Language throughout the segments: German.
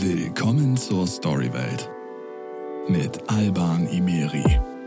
Willkommen zur Storywelt mit Alban Imeri.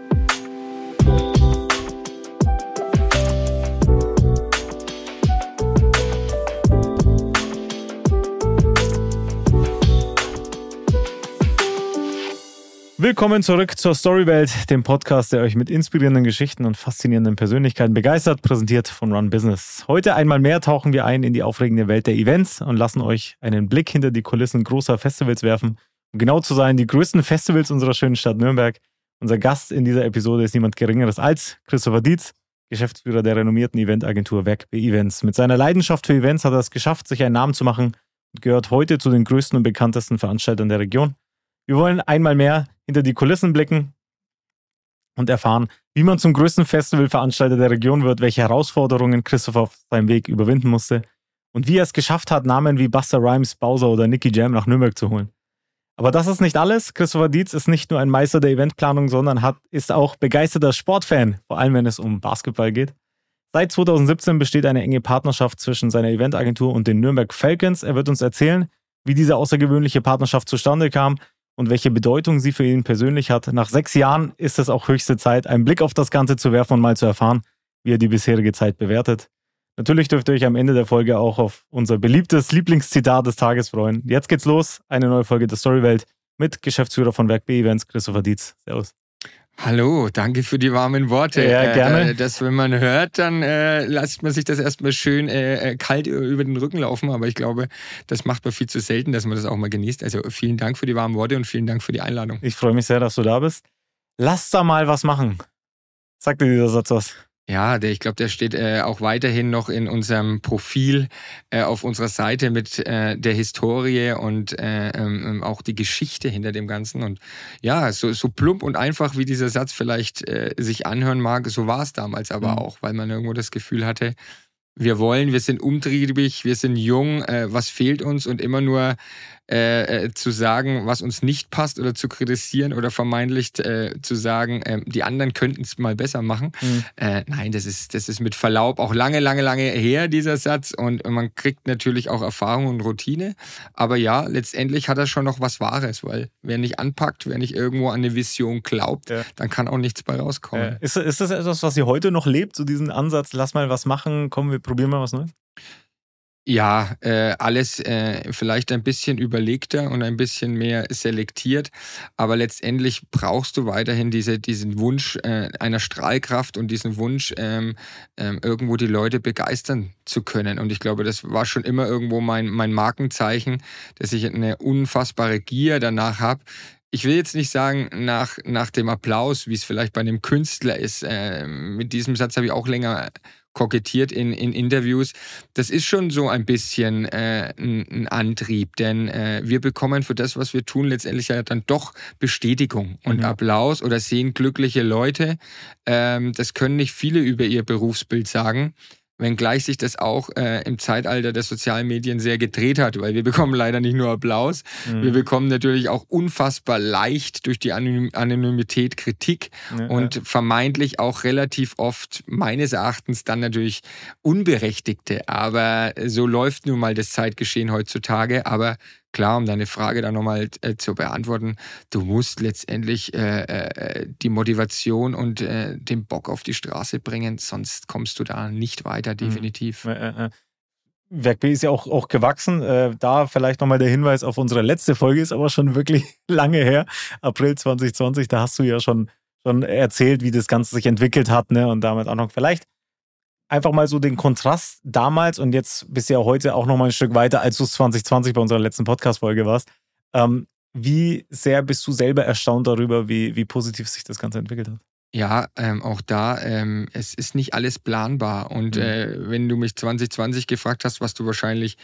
Willkommen zurück zur Storywelt, dem Podcast, der euch mit inspirierenden Geschichten und faszinierenden Persönlichkeiten begeistert, präsentiert von Run Business. Heute einmal mehr tauchen wir ein in die aufregende Welt der Events und lassen euch einen Blick hinter die Kulissen großer Festivals werfen. Um genau zu sein, die größten Festivals unserer schönen Stadt Nürnberg. Unser Gast in dieser Episode ist niemand Geringeres als Christopher Dietz, Geschäftsführer der renommierten Eventagentur Werk B Events. Mit seiner Leidenschaft für Events hat er es geschafft, sich einen Namen zu machen und gehört heute zu den größten und bekanntesten Veranstaltern der Region. Wir wollen einmal mehr hinter die Kulissen blicken und erfahren, wie man zum größten Festivalveranstalter der Region wird, welche Herausforderungen Christoph auf seinem Weg überwinden musste und wie er es geschafft hat, Namen wie Buster Rhymes, Bowser oder Nicky Jam nach Nürnberg zu holen. Aber das ist nicht alles. Christopher Dietz ist nicht nur ein Meister der Eventplanung, sondern hat, ist auch begeisterter Sportfan, vor allem wenn es um Basketball geht. Seit 2017 besteht eine enge Partnerschaft zwischen seiner Eventagentur und den Nürnberg Falcons. Er wird uns erzählen, wie diese außergewöhnliche Partnerschaft zustande kam, und welche Bedeutung sie für ihn persönlich hat. Nach sechs Jahren ist es auch höchste Zeit, einen Blick auf das Ganze zu werfen und mal zu erfahren, wie er die bisherige Zeit bewertet. Natürlich dürft ihr euch am Ende der Folge auch auf unser beliebtes Lieblingszitat des Tages freuen. Jetzt geht's los, eine neue Folge der Storywelt mit Geschäftsführer von Werk B Events, Christopher Dietz. Servus. Hallo, danke für die warmen Worte. Ja, gerne. Äh, das, wenn man hört, dann äh, lässt man sich das erstmal schön äh, äh, kalt über den Rücken laufen. Aber ich glaube, das macht man viel zu selten, dass man das auch mal genießt. Also vielen Dank für die warmen Worte und vielen Dank für die Einladung. Ich freue mich sehr, dass du da bist. Lass da mal was machen. Sagt dir dieser Satz was? Ja, der, ich glaube, der steht äh, auch weiterhin noch in unserem Profil äh, auf unserer Seite mit äh, der Historie und äh, ähm, auch die Geschichte hinter dem Ganzen. Und ja, so, so plump und einfach, wie dieser Satz vielleicht äh, sich anhören mag, so war es damals aber mhm. auch, weil man irgendwo das Gefühl hatte, wir wollen, wir sind umtriebig, wir sind jung, äh, was fehlt uns und immer nur äh, äh, zu sagen, was uns nicht passt oder zu kritisieren oder vermeintlich äh, zu sagen, äh, die anderen könnten es mal besser machen. Mhm. Äh, nein, das ist, das ist mit Verlaub auch lange, lange, lange her, dieser Satz. Und man kriegt natürlich auch Erfahrung und Routine. Aber ja, letztendlich hat er schon noch was Wahres, weil wer nicht anpackt, wer nicht irgendwo an eine Vision glaubt, ja. dann kann auch nichts bei rauskommen. Ist, ist das etwas, was ihr heute noch lebt, so diesen Ansatz, lass mal was machen, komm, wir probieren mal was Neues? Ja, äh, alles äh, vielleicht ein bisschen überlegter und ein bisschen mehr selektiert, aber letztendlich brauchst du weiterhin diese, diesen Wunsch äh, einer Strahlkraft und diesen Wunsch, ähm, ähm, irgendwo die Leute begeistern zu können. Und ich glaube, das war schon immer irgendwo mein, mein Markenzeichen, dass ich eine unfassbare Gier danach habe, ich will jetzt nicht sagen nach, nach dem Applaus, wie es vielleicht bei einem Künstler ist. Äh, mit diesem Satz habe ich auch länger kokettiert in, in Interviews. Das ist schon so ein bisschen äh, ein, ein, Antrieb, denn äh, wir bekommen für das, was wir tun, letztendlich ja dann doch Bestätigung und mhm. Applaus oder sehen glückliche Leute. Ähm, das können nicht viele über ihr Berufsbild sagen wenngleich sich das auch äh, im Zeitalter der sozialen Medien sehr gedreht hat, weil wir bekommen leider nicht nur Applaus, mhm. wir bekommen natürlich auch unfassbar leicht durch die Anonymität Kritik ja, und ja. vermeintlich auch relativ oft meines Erachtens dann natürlich unberechtigte. Aber so läuft nun mal das Zeitgeschehen heutzutage. Aber klar, um deine Frage dann nochmal äh, zu beantworten, du musst letztendlich äh, äh, die Motivation und äh, den Bock auf die Straße bringen, sonst kommst du da nicht weiter, mhm. definitiv. Mhm. Werk B ist ja auch, auch gewachsen. Äh, da vielleicht nochmal der Hinweis auf unsere letzte Folge, ist aber schon wirklich lange her, April 2020. Da hast du ja schon, schon erzählt, wie das Ganze sich entwickelt hat ne? und damit auch noch vielleicht einfach mal so den Kontrast damals und jetzt bist du ja heute auch noch mal ein Stück weiter, als du es 2020 bei unserer letzten Podcast-Folge warst. Ähm, wie sehr bist du selber erstaunt darüber, wie, wie positiv sich das Ganze entwickelt hat? Ja, ähm, auch da, ähm, es ist nicht alles planbar. Und mhm. äh, wenn du mich 2020 gefragt hast, was du wahrscheinlich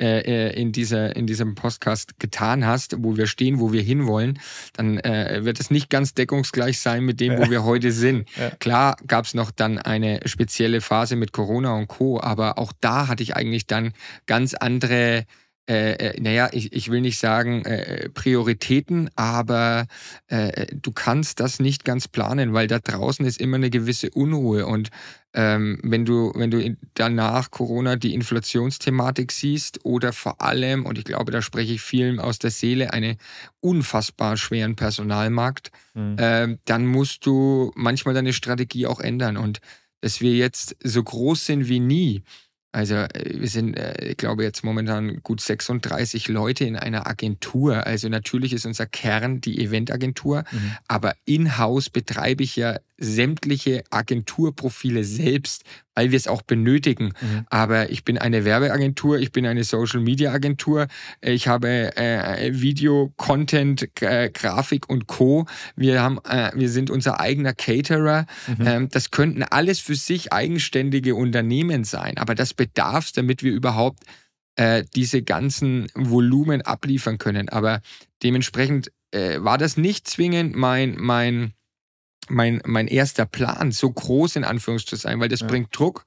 äh, äh, in, dieser, in diesem Podcast getan hast, wo wir stehen, wo wir hinwollen, dann äh, wird es nicht ganz deckungsgleich sein mit dem, wo wir heute sind. Ja. Klar gab es noch dann eine spezielle Phase mit Corona und Co., aber auch da hatte ich eigentlich dann ganz andere äh, äh, naja, ich, ich will nicht sagen äh, Prioritäten, aber äh, du kannst das nicht ganz planen, weil da draußen ist immer eine gewisse Unruhe und ähm, wenn du, wenn du danach Corona die Inflationsthematik siehst oder vor allem, und ich glaube, da spreche ich vielen aus der Seele, einen unfassbar schweren Personalmarkt, mhm. äh, dann musst du manchmal deine Strategie auch ändern. Und dass wir jetzt so groß sind wie nie, also äh, wir sind, äh, ich glaube, jetzt momentan gut 36 Leute in einer Agentur. Also natürlich ist unser Kern die Eventagentur, mhm. aber in-house betreibe ich ja sämtliche Agenturprofile selbst, weil wir es auch benötigen. Mhm. Aber ich bin eine Werbeagentur, ich bin eine Social Media Agentur, ich habe äh, Video, Content, äh, Grafik und Co. Wir haben, äh, wir sind unser eigener Caterer. Mhm. Ähm, das könnten alles für sich eigenständige Unternehmen sein, aber das bedarf es, damit wir überhaupt äh, diese ganzen Volumen abliefern können. Aber dementsprechend äh, war das nicht zwingend mein mein mein, mein erster Plan, so groß in Anführungszeichen zu sein, weil das ja. bringt Druck.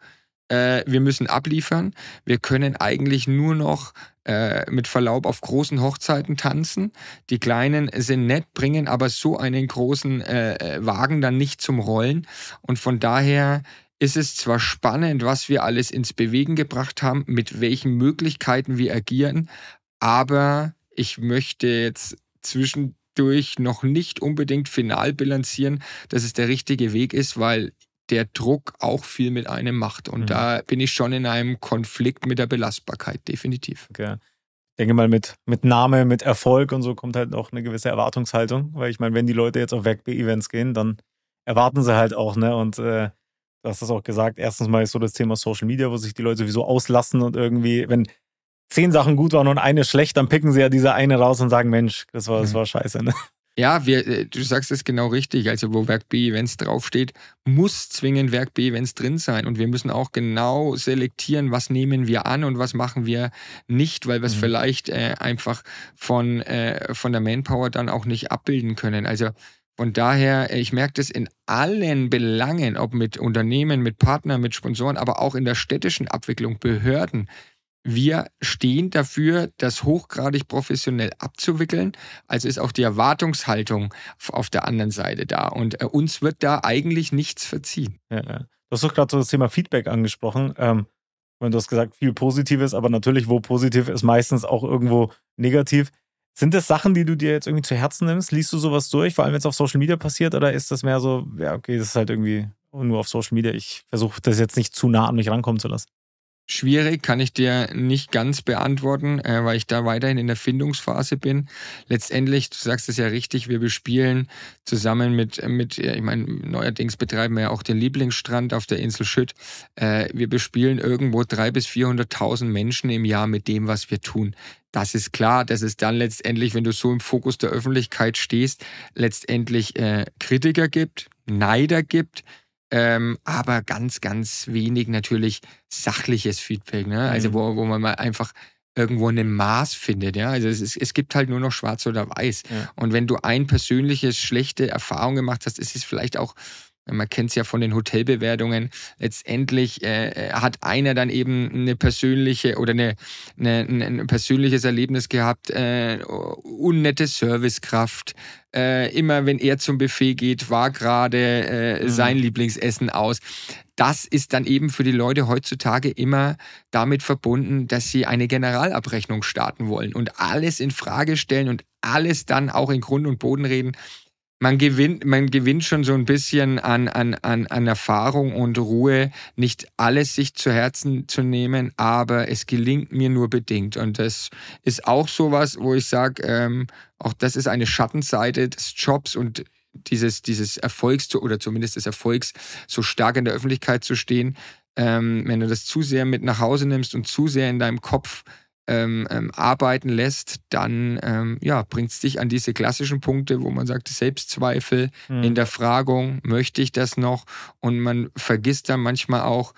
Äh, wir müssen abliefern. Wir können eigentlich nur noch äh, mit Verlaub auf großen Hochzeiten tanzen. Die kleinen sind nett, bringen aber so einen großen äh, äh, Wagen dann nicht zum Rollen. Und von daher ist es zwar spannend, was wir alles ins Bewegen gebracht haben, mit welchen Möglichkeiten wir agieren, aber ich möchte jetzt zwischen durch noch nicht unbedingt final bilanzieren, dass es der richtige Weg ist, weil der Druck auch viel mit einem macht. Und mhm. da bin ich schon in einem Konflikt mit der Belastbarkeit, definitiv. Okay. Ich denke mal, mit, mit Name, mit Erfolg und so kommt halt auch eine gewisse Erwartungshaltung. Weil ich meine, wenn die Leute jetzt auf Werk-B-Events gehen, dann erwarten sie halt auch, ne? Und äh, du hast das auch gesagt, erstens mal ist so das Thema Social Media, wo sich die Leute sowieso auslassen und irgendwie, wenn zehn Sachen gut waren und eine schlecht, dann picken sie ja diese eine raus und sagen, Mensch, das war, das mhm. war scheiße. Ne? Ja, wir, äh, du sagst es genau richtig. Also wo Werk B, wenn es draufsteht, muss zwingend Werk B, wenn es drin sein. Und wir müssen auch genau selektieren, was nehmen wir an und was machen wir nicht, weil wir es mhm. vielleicht äh, einfach von, äh, von der Manpower dann auch nicht abbilden können. Also von daher, äh, ich merke das in allen Belangen, ob mit Unternehmen, mit Partnern, mit Sponsoren, aber auch in der städtischen Abwicklung, Behörden wir stehen dafür, das hochgradig professionell abzuwickeln. Also ist auch die Erwartungshaltung auf der anderen Seite da. Und äh, uns wird da eigentlich nichts verziehen. Ja, ja. Du hast doch gerade so das Thema Feedback angesprochen. Ähm, du hast gesagt, viel Positives, aber natürlich, wo positiv ist, meistens auch irgendwo negativ. Sind das Sachen, die du dir jetzt irgendwie zu Herzen nimmst? Liest du sowas durch, vor allem wenn es auf Social Media passiert? Oder ist das mehr so, ja, okay, das ist halt irgendwie nur auf Social Media. Ich versuche das jetzt nicht zu nah an mich rankommen zu lassen. Schwierig, kann ich dir nicht ganz beantworten, äh, weil ich da weiterhin in der Findungsphase bin. Letztendlich, du sagst es ja richtig, wir bespielen zusammen mit, mit ich meine, neuerdings betreiben wir ja auch den Lieblingsstrand auf der Insel Schütt. Äh, wir bespielen irgendwo 300.000 bis 400.000 Menschen im Jahr mit dem, was wir tun. Das ist klar, dass es dann letztendlich, wenn du so im Fokus der Öffentlichkeit stehst, letztendlich äh, Kritiker gibt, Neider gibt, ähm, aber ganz, ganz wenig natürlich sachliches Feedback. Ne? Also mhm. wo, wo man mal einfach irgendwo ein Maß findet. Ja? Also es, ist, es gibt halt nur noch schwarz oder weiß. Ja. Und wenn du ein persönliches schlechte Erfahrung gemacht hast, ist es vielleicht auch man kennt es ja von den Hotelbewertungen, letztendlich äh, äh, hat einer dann eben eine persönliche oder eine, eine ein persönliches Erlebnis gehabt, äh, unnette Servicekraft. Äh, immer wenn er zum Buffet geht, war gerade äh, mhm. sein Lieblingsessen aus. Das ist dann eben für die Leute heutzutage immer damit verbunden, dass sie eine Generalabrechnung starten wollen und alles in Frage stellen und alles dann auch in Grund und Boden reden man gewinnt, man gewinnt schon so ein bisschen an, an, an, an Erfahrung und Ruhe, nicht alles sich zu Herzen zu nehmen, aber es gelingt mir nur bedingt. Und das ist auch sowas, wo ich sage, ähm, auch das ist eine Schattenseite des Jobs und dieses, dieses Erfolgs oder zumindest des Erfolgs so stark in der Öffentlichkeit zu stehen. Ähm, wenn du das zu sehr mit nach Hause nimmst und zu sehr in deinem Kopf ähm, ähm, arbeiten lässt, dann ähm, ja, bringt es dich an diese klassischen Punkte, wo man sagt, Selbstzweifel, mhm. Hinterfragung, möchte ich das noch? Und man vergisst dann manchmal auch,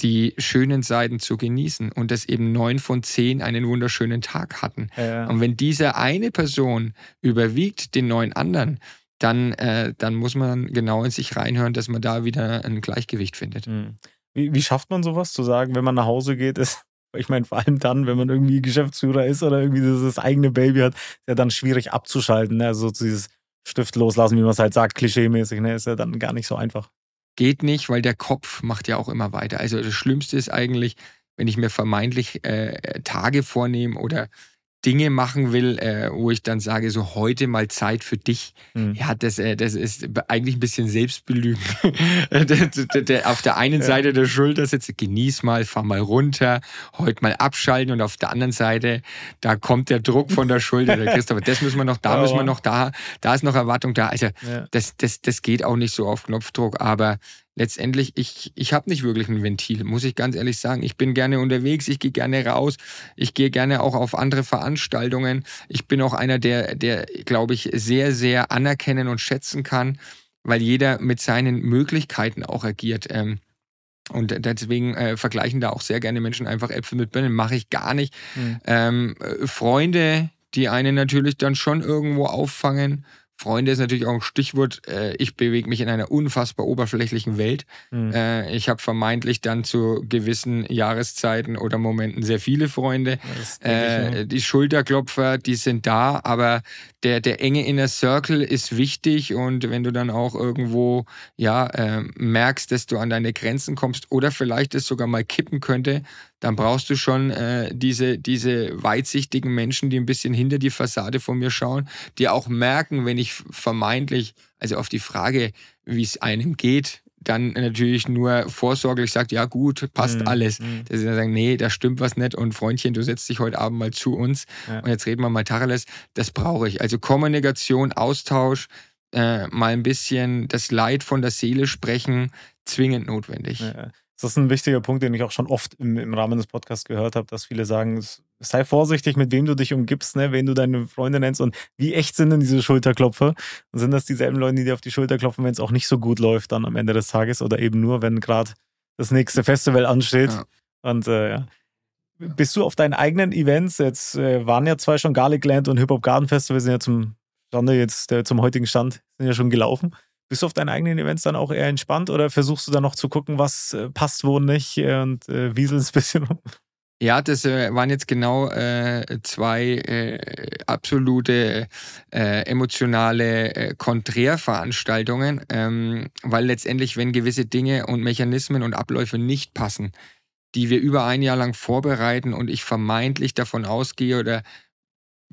die schönen Seiten zu genießen und dass eben neun von zehn einen wunderschönen Tag hatten. Ja. Und wenn diese eine Person überwiegt den neun anderen, dann, äh, dann muss man genau in sich reinhören, dass man da wieder ein Gleichgewicht findet. Mhm. Wie, wie schafft man sowas zu sagen, wenn man nach Hause geht, ist Ich meine, vor allem dann, wenn man irgendwie Geschäftsführer ist oder irgendwie das eigene Baby hat, ist ja dann schwierig abzuschalten. Ne? Also dieses Stift loslassen, wie man es halt sagt, klischeemäßig, ne? ist ja dann gar nicht so einfach. Geht nicht, weil der Kopf macht ja auch immer weiter. Also das Schlimmste ist eigentlich, wenn ich mir vermeintlich äh, Tage vornehme oder Dinge machen will, äh, wo ich dann sage, so heute mal Zeit für dich. Mhm. Ja, das, äh, das ist eigentlich ein bisschen Selbstbelügen. auf der einen. Seite der Schulter sitzt, genieß mal, fahr mal runter, heute mal abschalten und auf der anderen Seite, da kommt der Druck von der Schulter. Der Christopher, das müssen wir noch, da oh. müssen wir noch, da, da ist noch Erwartung da. Also ja. das, das, das geht auch nicht so auf Knopfdruck, aber letztendlich, ich, ich habe nicht wirklich ein Ventil, muss ich ganz ehrlich sagen. Ich bin gerne unterwegs, ich gehe gerne raus, ich gehe gerne auch auf andere Veranstaltungen. Ich bin auch einer, der, der glaube ich, sehr, sehr anerkennen und schätzen kann, weil jeder mit seinen Möglichkeiten auch agiert. Ähm, und deswegen äh, vergleichen da auch sehr gerne Menschen einfach Äpfel mit Birnen. Mache ich gar nicht. Mhm. Ähm, Freunde, die einen natürlich dann schon irgendwo auffangen Freunde ist natürlich auch ein Stichwort. Äh, ich bewege mich in einer unfassbar oberflächlichen Welt. Mhm. Ich habe vermeintlich dann zu gewissen Jahreszeiten oder Momenten sehr viele Freunde. Äh, die Schulterklopfer, die sind da, aber der, der enge Inner Circle ist wichtig und wenn du dann auch irgendwo ja, äh, merkst, dass du an deine Grenzen kommst oder vielleicht es sogar mal kippen könnte, dann brauchst du schon äh, diese, diese weitsichtigen Menschen, die ein bisschen hinter die Fassade von mir schauen, die auch merken, wenn ich vermeintlich, also auf die Frage, wie es einem geht, dann natürlich nur vorsorglich sagt, ja gut, passt mhm. alles. Mhm. Dass sie dann sagen, nee, da stimmt was nicht und Freundchen, du setzt dich heute Abend mal zu uns ja. und jetzt reden wir mal Tacheles. Das brauche ich. Also Kommunikation, Austausch, äh, mal ein bisschen das Leid von der Seele sprechen, zwingend notwendig. Ja. Das ist ein wichtiger Punkt, den ich auch schon oft im, im Rahmen des Podcasts gehört habe, dass viele sagen, sei vorsichtig, mit wem du dich umgibst, ne, wen du deine Freunde nennst und wie echt sind denn diese Schulterklopfer? Und sind das dieselben Leute, die dir auf die Schulter klopfen, wenn es auch nicht so gut läuft dann am Ende des Tages oder eben nur, wenn gerade das nächste Festival ansteht? Ja. Und äh, ja. Bist du auf deinen eigenen Events, jetzt äh, waren ja zwei schon Garlic Land und Hip Hop Garden Festival, sind ja zum Stande jetzt, äh, zum heutigen Stand, sind ja schon gelaufen. Bist du auf deinen eigenen Events dann auch eher entspannt oder versuchst du dann noch zu gucken, was äh, passt, wo nicht und äh, wieselst ein bisschen rum? Ja, das äh, waren jetzt genau äh, zwei äh, absolute äh, emotionale äh, Konträrveranstaltungen, ähm, weil letztendlich, wenn gewisse Dinge und Mechanismen und Abläufe nicht passen, die wir über ein Jahr lang vorbereiten und ich vermeintlich davon ausgehe oder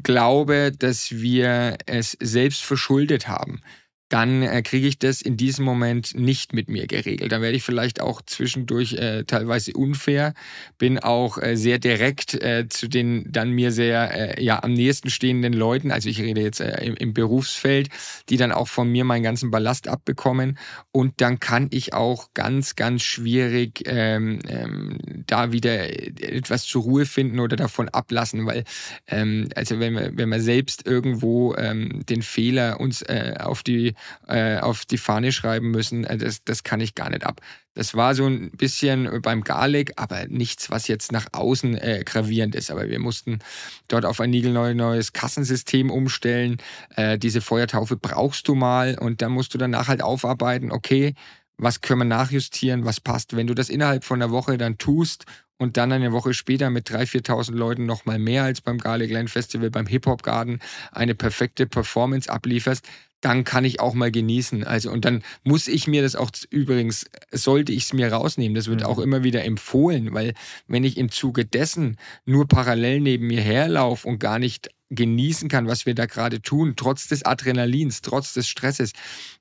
glaube, dass wir es selbst verschuldet haben, dann äh, kriege ich das in diesem Moment nicht mit mir geregelt. Dann werde ich vielleicht auch zwischendurch äh, teilweise unfair, bin auch äh, sehr direkt äh, zu den dann mir sehr äh, ja am nächsten stehenden Leuten, also ich rede jetzt äh, im, im, Berufsfeld, die dann auch von mir meinen ganzen Ballast abbekommen und dann kann ich auch ganz, ganz schwierig ähm, ähm, da wieder etwas zur Ruhe finden oder davon ablassen, weil ähm, also wenn wir, wenn wir selbst irgendwo ähm, den Fehler uns auf die äh, auf die Fahne schreiben müssen. Äh, das, das kann ich gar nicht ab. Das war so ein bisschen beim Garlic, aber nichts, was jetzt nach außen äh, gravierend ist. Aber wir mussten dort auf ein niegelneues Kassensystem umstellen. Äh, diese Feuertaufe brauchst du mal und dann musst du danach halt aufarbeiten, okay, was können wir nachjustieren, was passt. Wenn du das innerhalb von einer Woche dann tust und dann eine Woche später mit 3.000, 4.000 Leuten nochmal mehr als beim Garlic Land Festival, beim Hip Hop Garden eine perfekte Performance ablieferst, dann kann ich auch mal genießen. Also, und dann muss ich mir das auch übrigens, sollte ich es mir rausnehmen. Das wird mhm. auch immer wieder empfohlen, weil wenn ich im Zuge dessen nur parallel neben mir herlaufe und gar nicht genießen kann, was wir da gerade tun, trotz des Adrenalins, trotz des Stresses,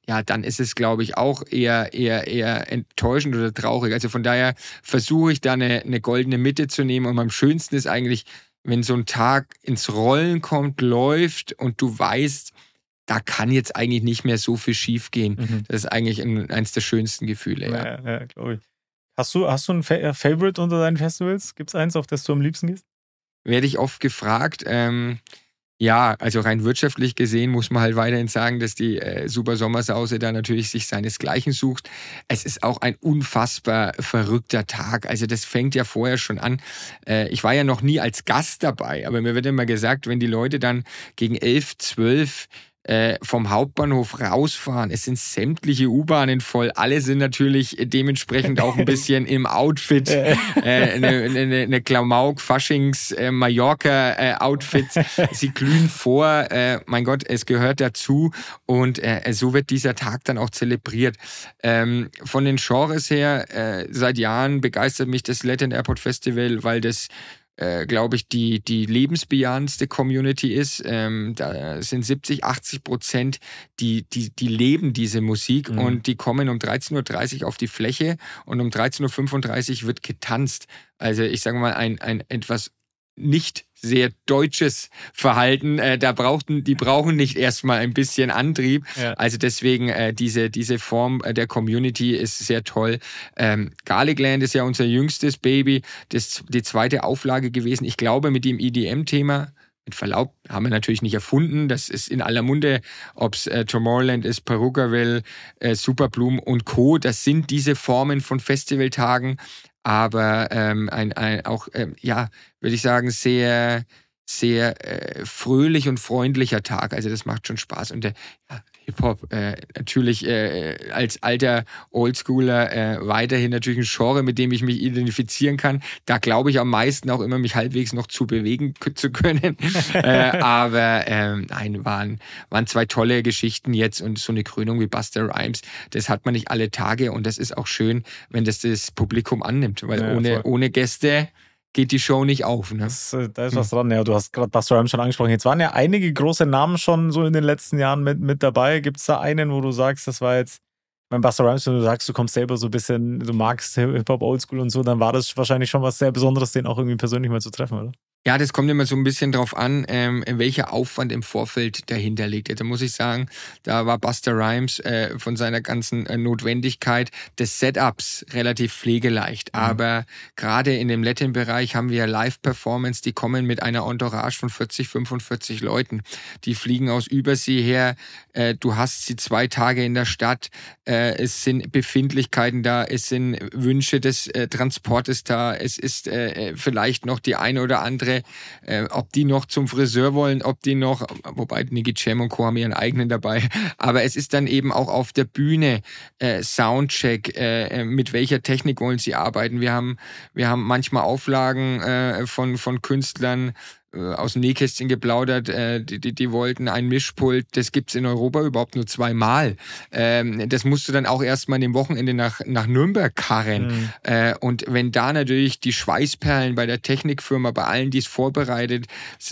ja, dann ist es, glaube ich, auch eher, eher, eher enttäuschend oder traurig. Also von daher versuche ich da eine, eine goldene Mitte zu nehmen und am schönsten ist eigentlich, wenn so ein Tag ins Rollen kommt, läuft und du weißt, da kann jetzt eigentlich nicht mehr so viel schief gehen. Mhm. Das ist eigentlich ein, eines der schönsten Gefühle. Ja, ja, ja glaube ich. Hast du, hast du ein äh, Favorite unter deinen Festivals? Gibt es eins, auf das du am liebsten gehst? Werde ich oft gefragt. Ähm, ja, also rein wirtschaftlich gesehen muss man halt weiterhin sagen, dass die äh, Super Sommersause da natürlich sich seinesgleichen sucht. Es ist auch ein unfassbar verrückter Tag. Also das fängt ja vorher schon an. Äh, ich war ja noch nie als Gast dabei, aber mir wird immer gesagt, wenn die Leute dann gegen elf, zwölf vom Hauptbahnhof rausfahren. Es sind sämtliche U-Bahnen voll. Alle sind natürlich dementsprechend auch ein bisschen im Outfit. Äh, eine, eine, eine Klamauk, Faschings, äh, Mallorca-Outfit. Äh, Sie glühen vor. Äh, mein Gott, es gehört dazu. Und äh, so wird dieser Tag dann auch zelebriert. Ähm, von den Genres her, äh, seit Jahren begeistert mich das Latin Airport Festival, weil das äh, glaube ich, die, die lebensbejahendste Community ist. Ähm, da sind 70, 80 Prozent, die, die, die leben diese Musik mhm. und die kommen um 13.30 Uhr auf die Fläche und um 13.35 Uhr wird getanzt. Also ich sage mal, ein, ein etwas nicht sehr deutsches Verhalten. Äh, da brauchten, die brauchen nicht erstmal ein bisschen Antrieb. Ja. Also deswegen äh, diese, diese Form äh, der Community ist sehr toll. Ähm, Garlicland ist ja unser jüngstes Baby, das die zweite Auflage gewesen. Ich glaube, mit dem EDM-Thema mit Verlaub, haben wir natürlich nicht erfunden. Das ist in aller Munde, ob es äh, Tomorrowland ist, Perugaville, äh, Superbloom und Co. Das sind diese Formen von Festivaltagen, aber ähm, ein, ein, auch, ähm, ja, würde ich sagen, sehr, sehr äh, fröhlich und freundlicher Tag. Also das macht schon Spaß. Und der ja, Hip-Hop äh, natürlich äh, als alter Oldschooler äh, weiterhin natürlich ein Genre, mit dem ich mich identifizieren kann. Da glaube ich am meisten auch immer, mich halbwegs noch zu bewegen zu können. äh, aber ähm, nein, waren, waren zwei tolle Geschichten jetzt und so eine Krönung wie Buster Rhymes, das hat man nicht alle Tage und das ist auch schön, wenn das das Publikum annimmt, weil ja, ohne, ohne Gäste geht die Show nicht auf. Ne? Das, äh, da ist was dran. Ja, du hast gerade Buster Rhymes schon angesprochen. Jetzt waren ja einige große Namen schon so in den letzten Jahren mit, mit dabei. Gibt es da einen, wo du sagst, das war jetzt, mein Buster Rhymes, wenn du sagst, du kommst selber so ein bisschen, du magst Hip-Hop Oldschool und so, dann war das wahrscheinlich schon was sehr Besonderes, den auch irgendwie persönlich mal zu treffen, oder? Ja, das kommt immer so ein bisschen drauf an, ähm, welcher Aufwand im Vorfeld dahinter liegt. Da muss ich sagen, da war Buster Rhymes äh, von seiner ganzen äh, Notwendigkeit des Setups relativ pflegeleicht. Mhm. Aber gerade in dem Latin-Bereich haben wir Live-Performance, die kommen mit einer Entourage von 40, 45 Leuten. Die fliegen aus Übersee her. Äh, du hast sie zwei Tage in der Stadt. Äh, es sind Befindlichkeiten da, es sind Wünsche des äh, Transportes da. Es ist äh, äh vielleicht noch die eine oder andere andere, äh, ob die noch zum Friseur wollen, ob die noch, wobei Nicky Jam und Co. haben ihren eigenen dabei, aber es ist dann eben auch auf der Bühne äh, Soundcheck, äh, mit welcher Technik wollen sie arbeiten. Wir haben, wir haben manchmal Auflagen äh, von, von Künstlern, äh, aus dem Nähkästchen geplaudert, äh, die, die, die wollten ein Mischpult, das gibt's in Europa überhaupt nur zweimal. Ähm, das musst du dann auch erstmal an dem Wochenende nach, nach Nürnberg karren. Mhm. Äh, und wenn da natürlich die Schweißperlen bei der Technikfirma, bei allen, die es vorbereitet,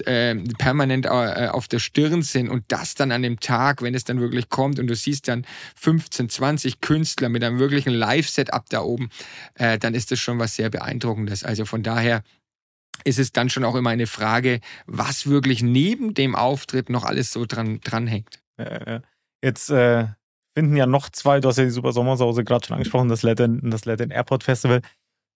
äh, permanent äh, auf der Stirn sind und das dann an dem Tag, wenn es dann wirklich kommt und du siehst dann 15, 20 Künstler mit einem wirklichen Live-Setup da oben, äh, dann ist das schon was sehr Beeindruckendes. Also von daher ist es dann schon auch immer eine Frage, was wirklich neben dem Auftritt noch alles so dran, dranhängt. Jetzt äh, finden ja noch zwei, du hast ja die Super Sommersause gerade schon angesprochen, das Latin, das Latin Airport Festival.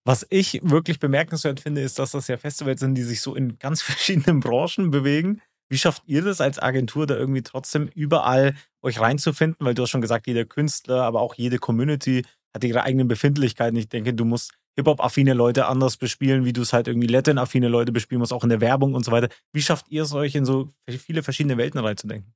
Was ich wirklich bemerkenswert finde, ist, dass das ja Festivals sind, die sich so in ganz verschiedenen Branchen bewegen. Wie schafft ihr das als Agentur, da irgendwie trotzdem überall euch reinzufinden? Weil du hast schon gesagt, jeder Künstler, aber auch jede Community hat ihre eigenen Befindlichkeiten. Ich denke, du musst Hip-Hop-affine Leute anders bespielen, wie du es halt irgendwie Latin-affine Leute bespielen musst, auch in der Werbung und so weiter. Wie schafft ihr es euch in so viele verschiedene Welten reinzudenken?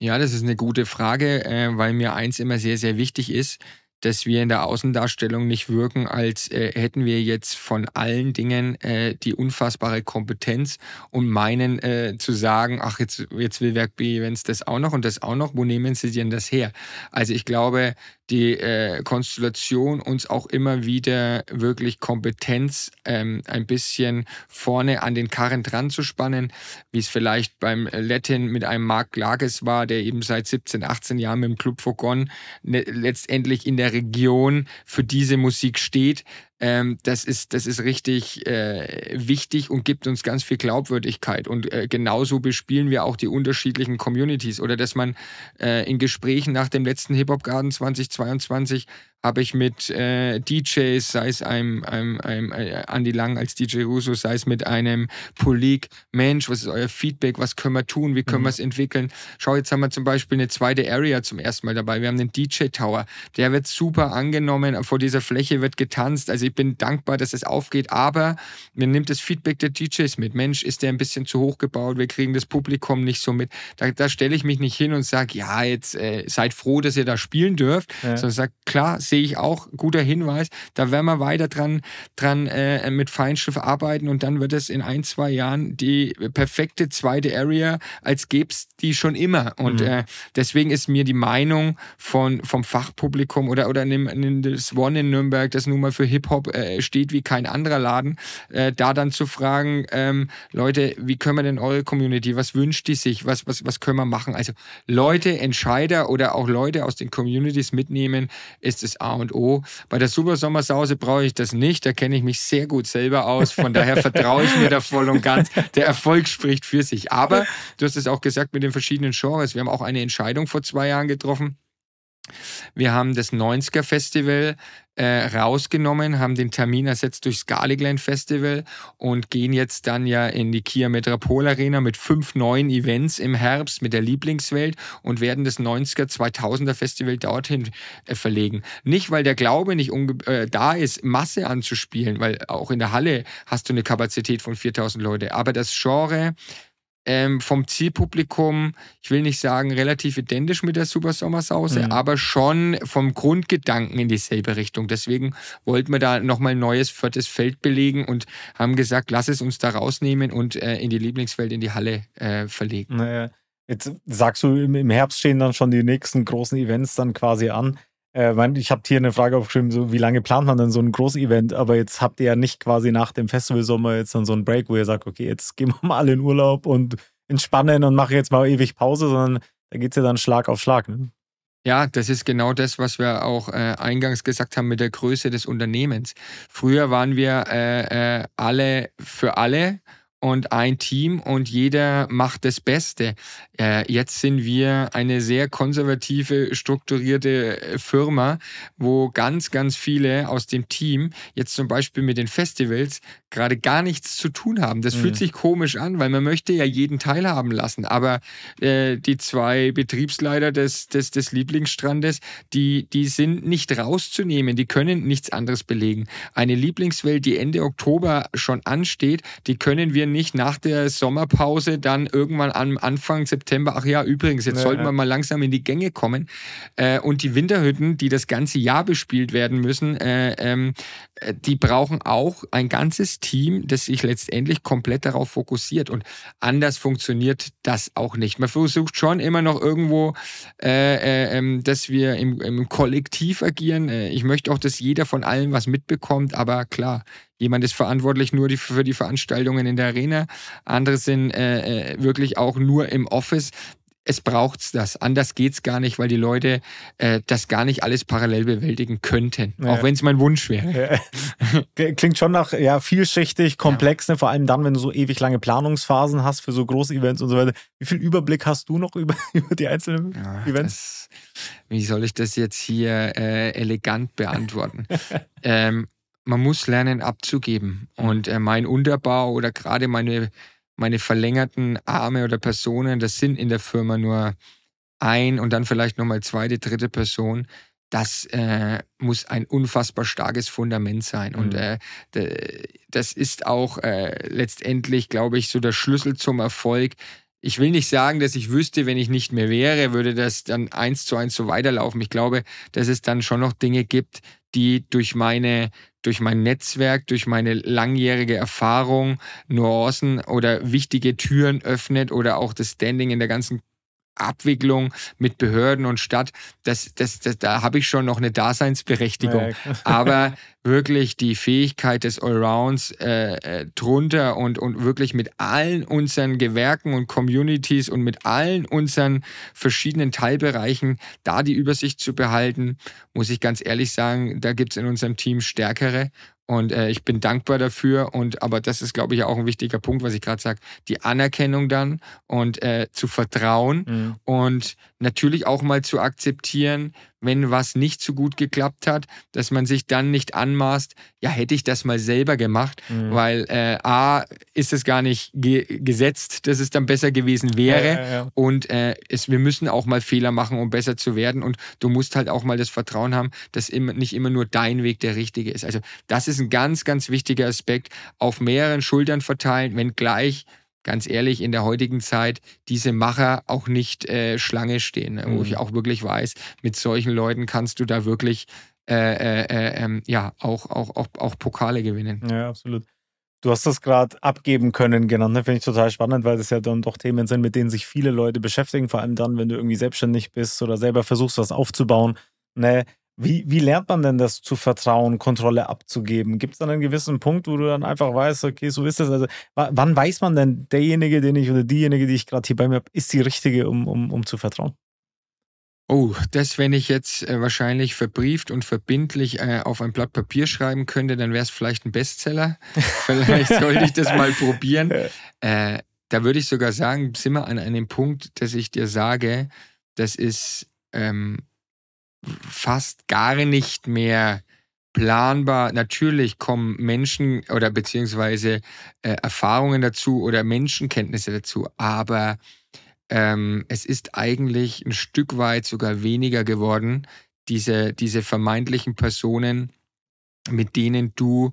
Ja, das ist eine gute Frage, äh, weil mir eins immer sehr, sehr wichtig ist, dass wir in der Außendarstellung nicht wirken, als äh, hätten wir jetzt von allen Dingen äh, die unfassbare Kompetenz und meinen äh, zu sagen, ach, jetzt, jetzt will Werk B Events das auch noch und das auch noch, wo nehmen Sie denn das her? Also ich glaube, die äh, Konstellation uns auch immer wieder wirklich Kompetenz ähm, ein bisschen vorne an den Karren dran zu spannen, wie es vielleicht beim Latin mit einem Marc Lages war, der eben seit 17, 18 Jahren mit dem Club Fogon ne, letztendlich in der Region für diese Musik steht, ähm, das, ist, das ist richtig äh, wichtig und gibt uns ganz viel Glaubwürdigkeit. Und äh, genauso bespielen wir auch die unterschiedlichen Communities. Oder dass man äh, in Gesprächen nach dem letzten Hip-Hop Garden 2022 habe ich mit äh, DJs, sei es einem, einem, einem äh, Andy Lang als DJ Russo, sei es mit einem Polik, Mensch, was ist euer Feedback, was können wir tun, wie können mhm. wir es entwickeln. Schau, jetzt haben wir zum Beispiel eine zweite Area zum ersten Mal dabei. Wir haben den DJ Tower, der wird super angenommen, vor dieser Fläche wird getanzt. Also ich bin dankbar, dass es aufgeht, aber mir nimmt das Feedback der DJs mit. Mensch, ist der ein bisschen zu hoch gebaut, wir kriegen das Publikum nicht so mit. Da, da stelle ich mich nicht hin und sage, ja, jetzt äh, seid froh, dass ihr da spielen dürft, ja. sondern sage, klar, sehe ich auch, guter Hinweis, da werden wir weiter dran, dran äh, mit Feinschliff arbeiten und dann wird es in ein, zwei Jahren die perfekte zweite Area, als gäbe es die schon immer. Und mhm. äh, deswegen ist mir die Meinung von, vom Fachpublikum oder, oder nimm, nimm das One in Nürnberg, das nun mal für Hip-Hop äh, steht wie kein anderer Laden, äh, da dann zu fragen, ähm, Leute, wie können wir denn eure Community, was wünscht die sich, was, was, was können wir machen? Also Leute, Entscheider oder auch Leute aus den Communities mitnehmen, ist das A und O. Bei der Super Sommersause brauche ich das nicht. Da kenne ich mich sehr gut selber aus. Von daher vertraue ich mir da voll und ganz. Der Erfolg spricht für sich. Aber du hast es auch gesagt mit den verschiedenen Genres. Wir haben auch eine Entscheidung vor zwei Jahren getroffen. Wir haben das 90er Festival äh, rausgenommen, haben den Termin ersetzt durch Scaligland Festival und gehen jetzt dann ja in die Kia Metropol Arena mit fünf neuen Events im Herbst mit der Lieblingswelt und werden das 90er 2000er Festival dorthin äh, verlegen. Nicht, weil der Glaube nicht äh, da ist, Masse anzuspielen, weil auch in der Halle hast du eine Kapazität von 4000 Leute, aber das Genre ähm, vom Zielpublikum, ich will nicht sagen relativ identisch mit der Super Sommersause, mhm. aber schon vom Grundgedanken in dieselbe Richtung. Deswegen wollten wir da nochmal ein neues viertes Feld belegen und haben gesagt, lass es uns da rausnehmen und äh, in die Lieblingswelt, in die Halle äh, verlegen. Naja. Jetzt sagst du, im Herbst stehen dann schon die nächsten großen Events dann quasi an. Äh, ich habe hier eine Frage aufgeschrieben, so wie lange plant man denn so ein Großevent? Aber jetzt habt ihr ja nicht quasi nach dem Festivalsommer jetzt dann so ein Break, wo ihr sagt, okay, jetzt gehen wir mal in Urlaub und entspannen und mache jetzt mal ewig Pause, sondern da geht es ja dann Schlag auf Schlag. Ne? Ja, das ist genau das, was wir auch äh, eingangs gesagt haben mit der Größe des Unternehmens. Früher waren wir äh, äh, alle für alle und ein Team und jeder macht das Beste. Äh, jetzt sind wir eine sehr konservative, strukturierte äh, Firma, wo ganz, ganz viele aus dem Team jetzt zum Beispiel mit den Festivals gerade gar nichts zu tun haben. Das mhm. fühlt sich komisch an, weil man möchte ja jeden teilhaben lassen. Aber äh, die zwei Betriebsleiter des, des, des Lieblingsstrandes, die, die sind nicht rauszunehmen. Die können nichts anderes belegen. Eine Lieblingswelt, die Ende Oktober schon ansteht, die können wir nicht nach der Sommerpause dann irgendwann am Anfang September, ach ja, übrigens, jetzt ja, sollten wir mal langsam in die Gänge kommen. Äh, und die Winterhütten, die das ganze Jahr bespielt werden müssen, äh, ähm, äh, die brauchen auch ein ganzes Team, das sich letztendlich komplett darauf fokussiert. Und anders funktioniert das auch nicht. Man versucht schon immer noch irgendwo, äh, äh, ähm, dass wir im, im Kollektiv agieren. Äh, ich möchte auch, dass jeder von allem was mitbekommt, aber klar, Jemand ist verantwortlich nur die, für die Veranstaltungen in der Arena, andere sind äh, äh wirklich auch nur im Office es braucht's das. Anders geht's gar nicht, weil die Leute äh, das gar nicht alles parallel bewältigen könnten. Ja. Auch wenn es mein Wunsch wäre. Ja. Klingt schon nach ja, vielschichtig, komplex, ja. ne? vor allem dann, wenn du so ewig lange Planungsphasen hast für so Groß-Events und so weiter. Wie viel Überblick hast du noch über, über die einzelnen Events? Das, wie soll ich das jetzt hier äh, elegant beantworten? ähm, man muss lernen abzugeben. Und äh, mein Unterbau oder gerade meine meine verlängerten Arme oder Personen, das sind in der Firma nur ein und dann vielleicht nochmal zweite, dritte Person. Das äh, muss ein unfassbar starkes Fundament sein. Mhm. Und äh, das ist auch äh, letztendlich, glaube ich, so der Schlüssel zum Erfolg. Ich will nicht sagen, dass ich wüsste, wenn ich nicht mehr wäre, würde das dann eins zu eins so weiterlaufen. Ich glaube, dass es dann schon noch Dinge gibt, die durch meine durch mein Netzwerk, durch meine langjährige Erfahrung Nuancen oder wichtige Türen öffnet oder auch das Standing in der ganzen Abwicklung mit Behörden und Stadt, das, das, das, da habe ich schon noch eine Daseinsberechtigung. Ja, Aber wirklich die Fähigkeit des Allrounds äh, äh, drunter und, und wirklich mit allen unseren Gewerken und Communities und mit allen unseren verschiedenen Teilbereichen da die Übersicht zu behalten, muss ich ganz ehrlich sagen, da gibt es in unserem Team stärkere und äh, ich bin dankbar dafür. Und aber das ist, glaube ich, auch ein wichtiger Punkt, was ich gerade sage: die Anerkennung dann und äh, zu vertrauen mhm. und natürlich auch mal zu akzeptieren, wenn was nicht so gut geklappt hat, dass man sich dann nicht anmaßt, ja, hätte ich das mal selber gemacht, mhm. weil äh, A, ist es gar nicht ge gesetzt, dass es dann besser gewesen wäre ja, ja, ja. und äh, es, wir müssen auch mal Fehler machen, um besser zu werden und du musst halt auch mal das Vertrauen haben, dass immer, nicht immer nur dein Weg der richtige ist. Also das ist ein ganz, ganz wichtiger Aspekt, auf mehreren Schultern verteilen, wenn gleich ganz ehrlich, in der heutigen Zeit diese Macher auch nicht äh, Schlange stehen, mhm. wo ich auch wirklich weiß, mit solchen Leuten kannst du da wirklich äh, äh, äh, ähm, ja auch, auch, auch, auch Pokale gewinnen. Ja, absolut. Du hast das gerade abgeben können genannt, ne? finde ich total spannend, weil das ja dann doch Themen sind, mit denen sich viele Leute beschäftigen, vor allem dann, wenn du irgendwie selbstständig bist oder selber versuchst, was aufzubauen. Ne? Wie, wie lernt man denn das zu vertrauen, Kontrolle abzugeben? Gibt es dann einen gewissen Punkt, wo du dann einfach weißt, okay, so ist es? Also, wann weiß man denn, derjenige, den ich oder diejenige, die ich gerade hier bei mir habe, ist die richtige, um, um, um zu vertrauen? Oh, das, wenn ich jetzt äh, wahrscheinlich verbrieft und verbindlich äh, auf ein Blatt Papier schreiben könnte, dann wäre es vielleicht ein Bestseller. vielleicht sollte ich das mal probieren. Äh, da würde ich sogar sagen, sind wir an einem Punkt, dass ich dir sage, das ist ähm, fast gar nicht mehr planbar. Natürlich kommen Menschen oder beziehungsweise äh, Erfahrungen dazu oder Menschenkenntnisse dazu, aber ähm, es ist eigentlich ein Stück weit sogar weniger geworden, diese, diese vermeintlichen Personen, mit denen du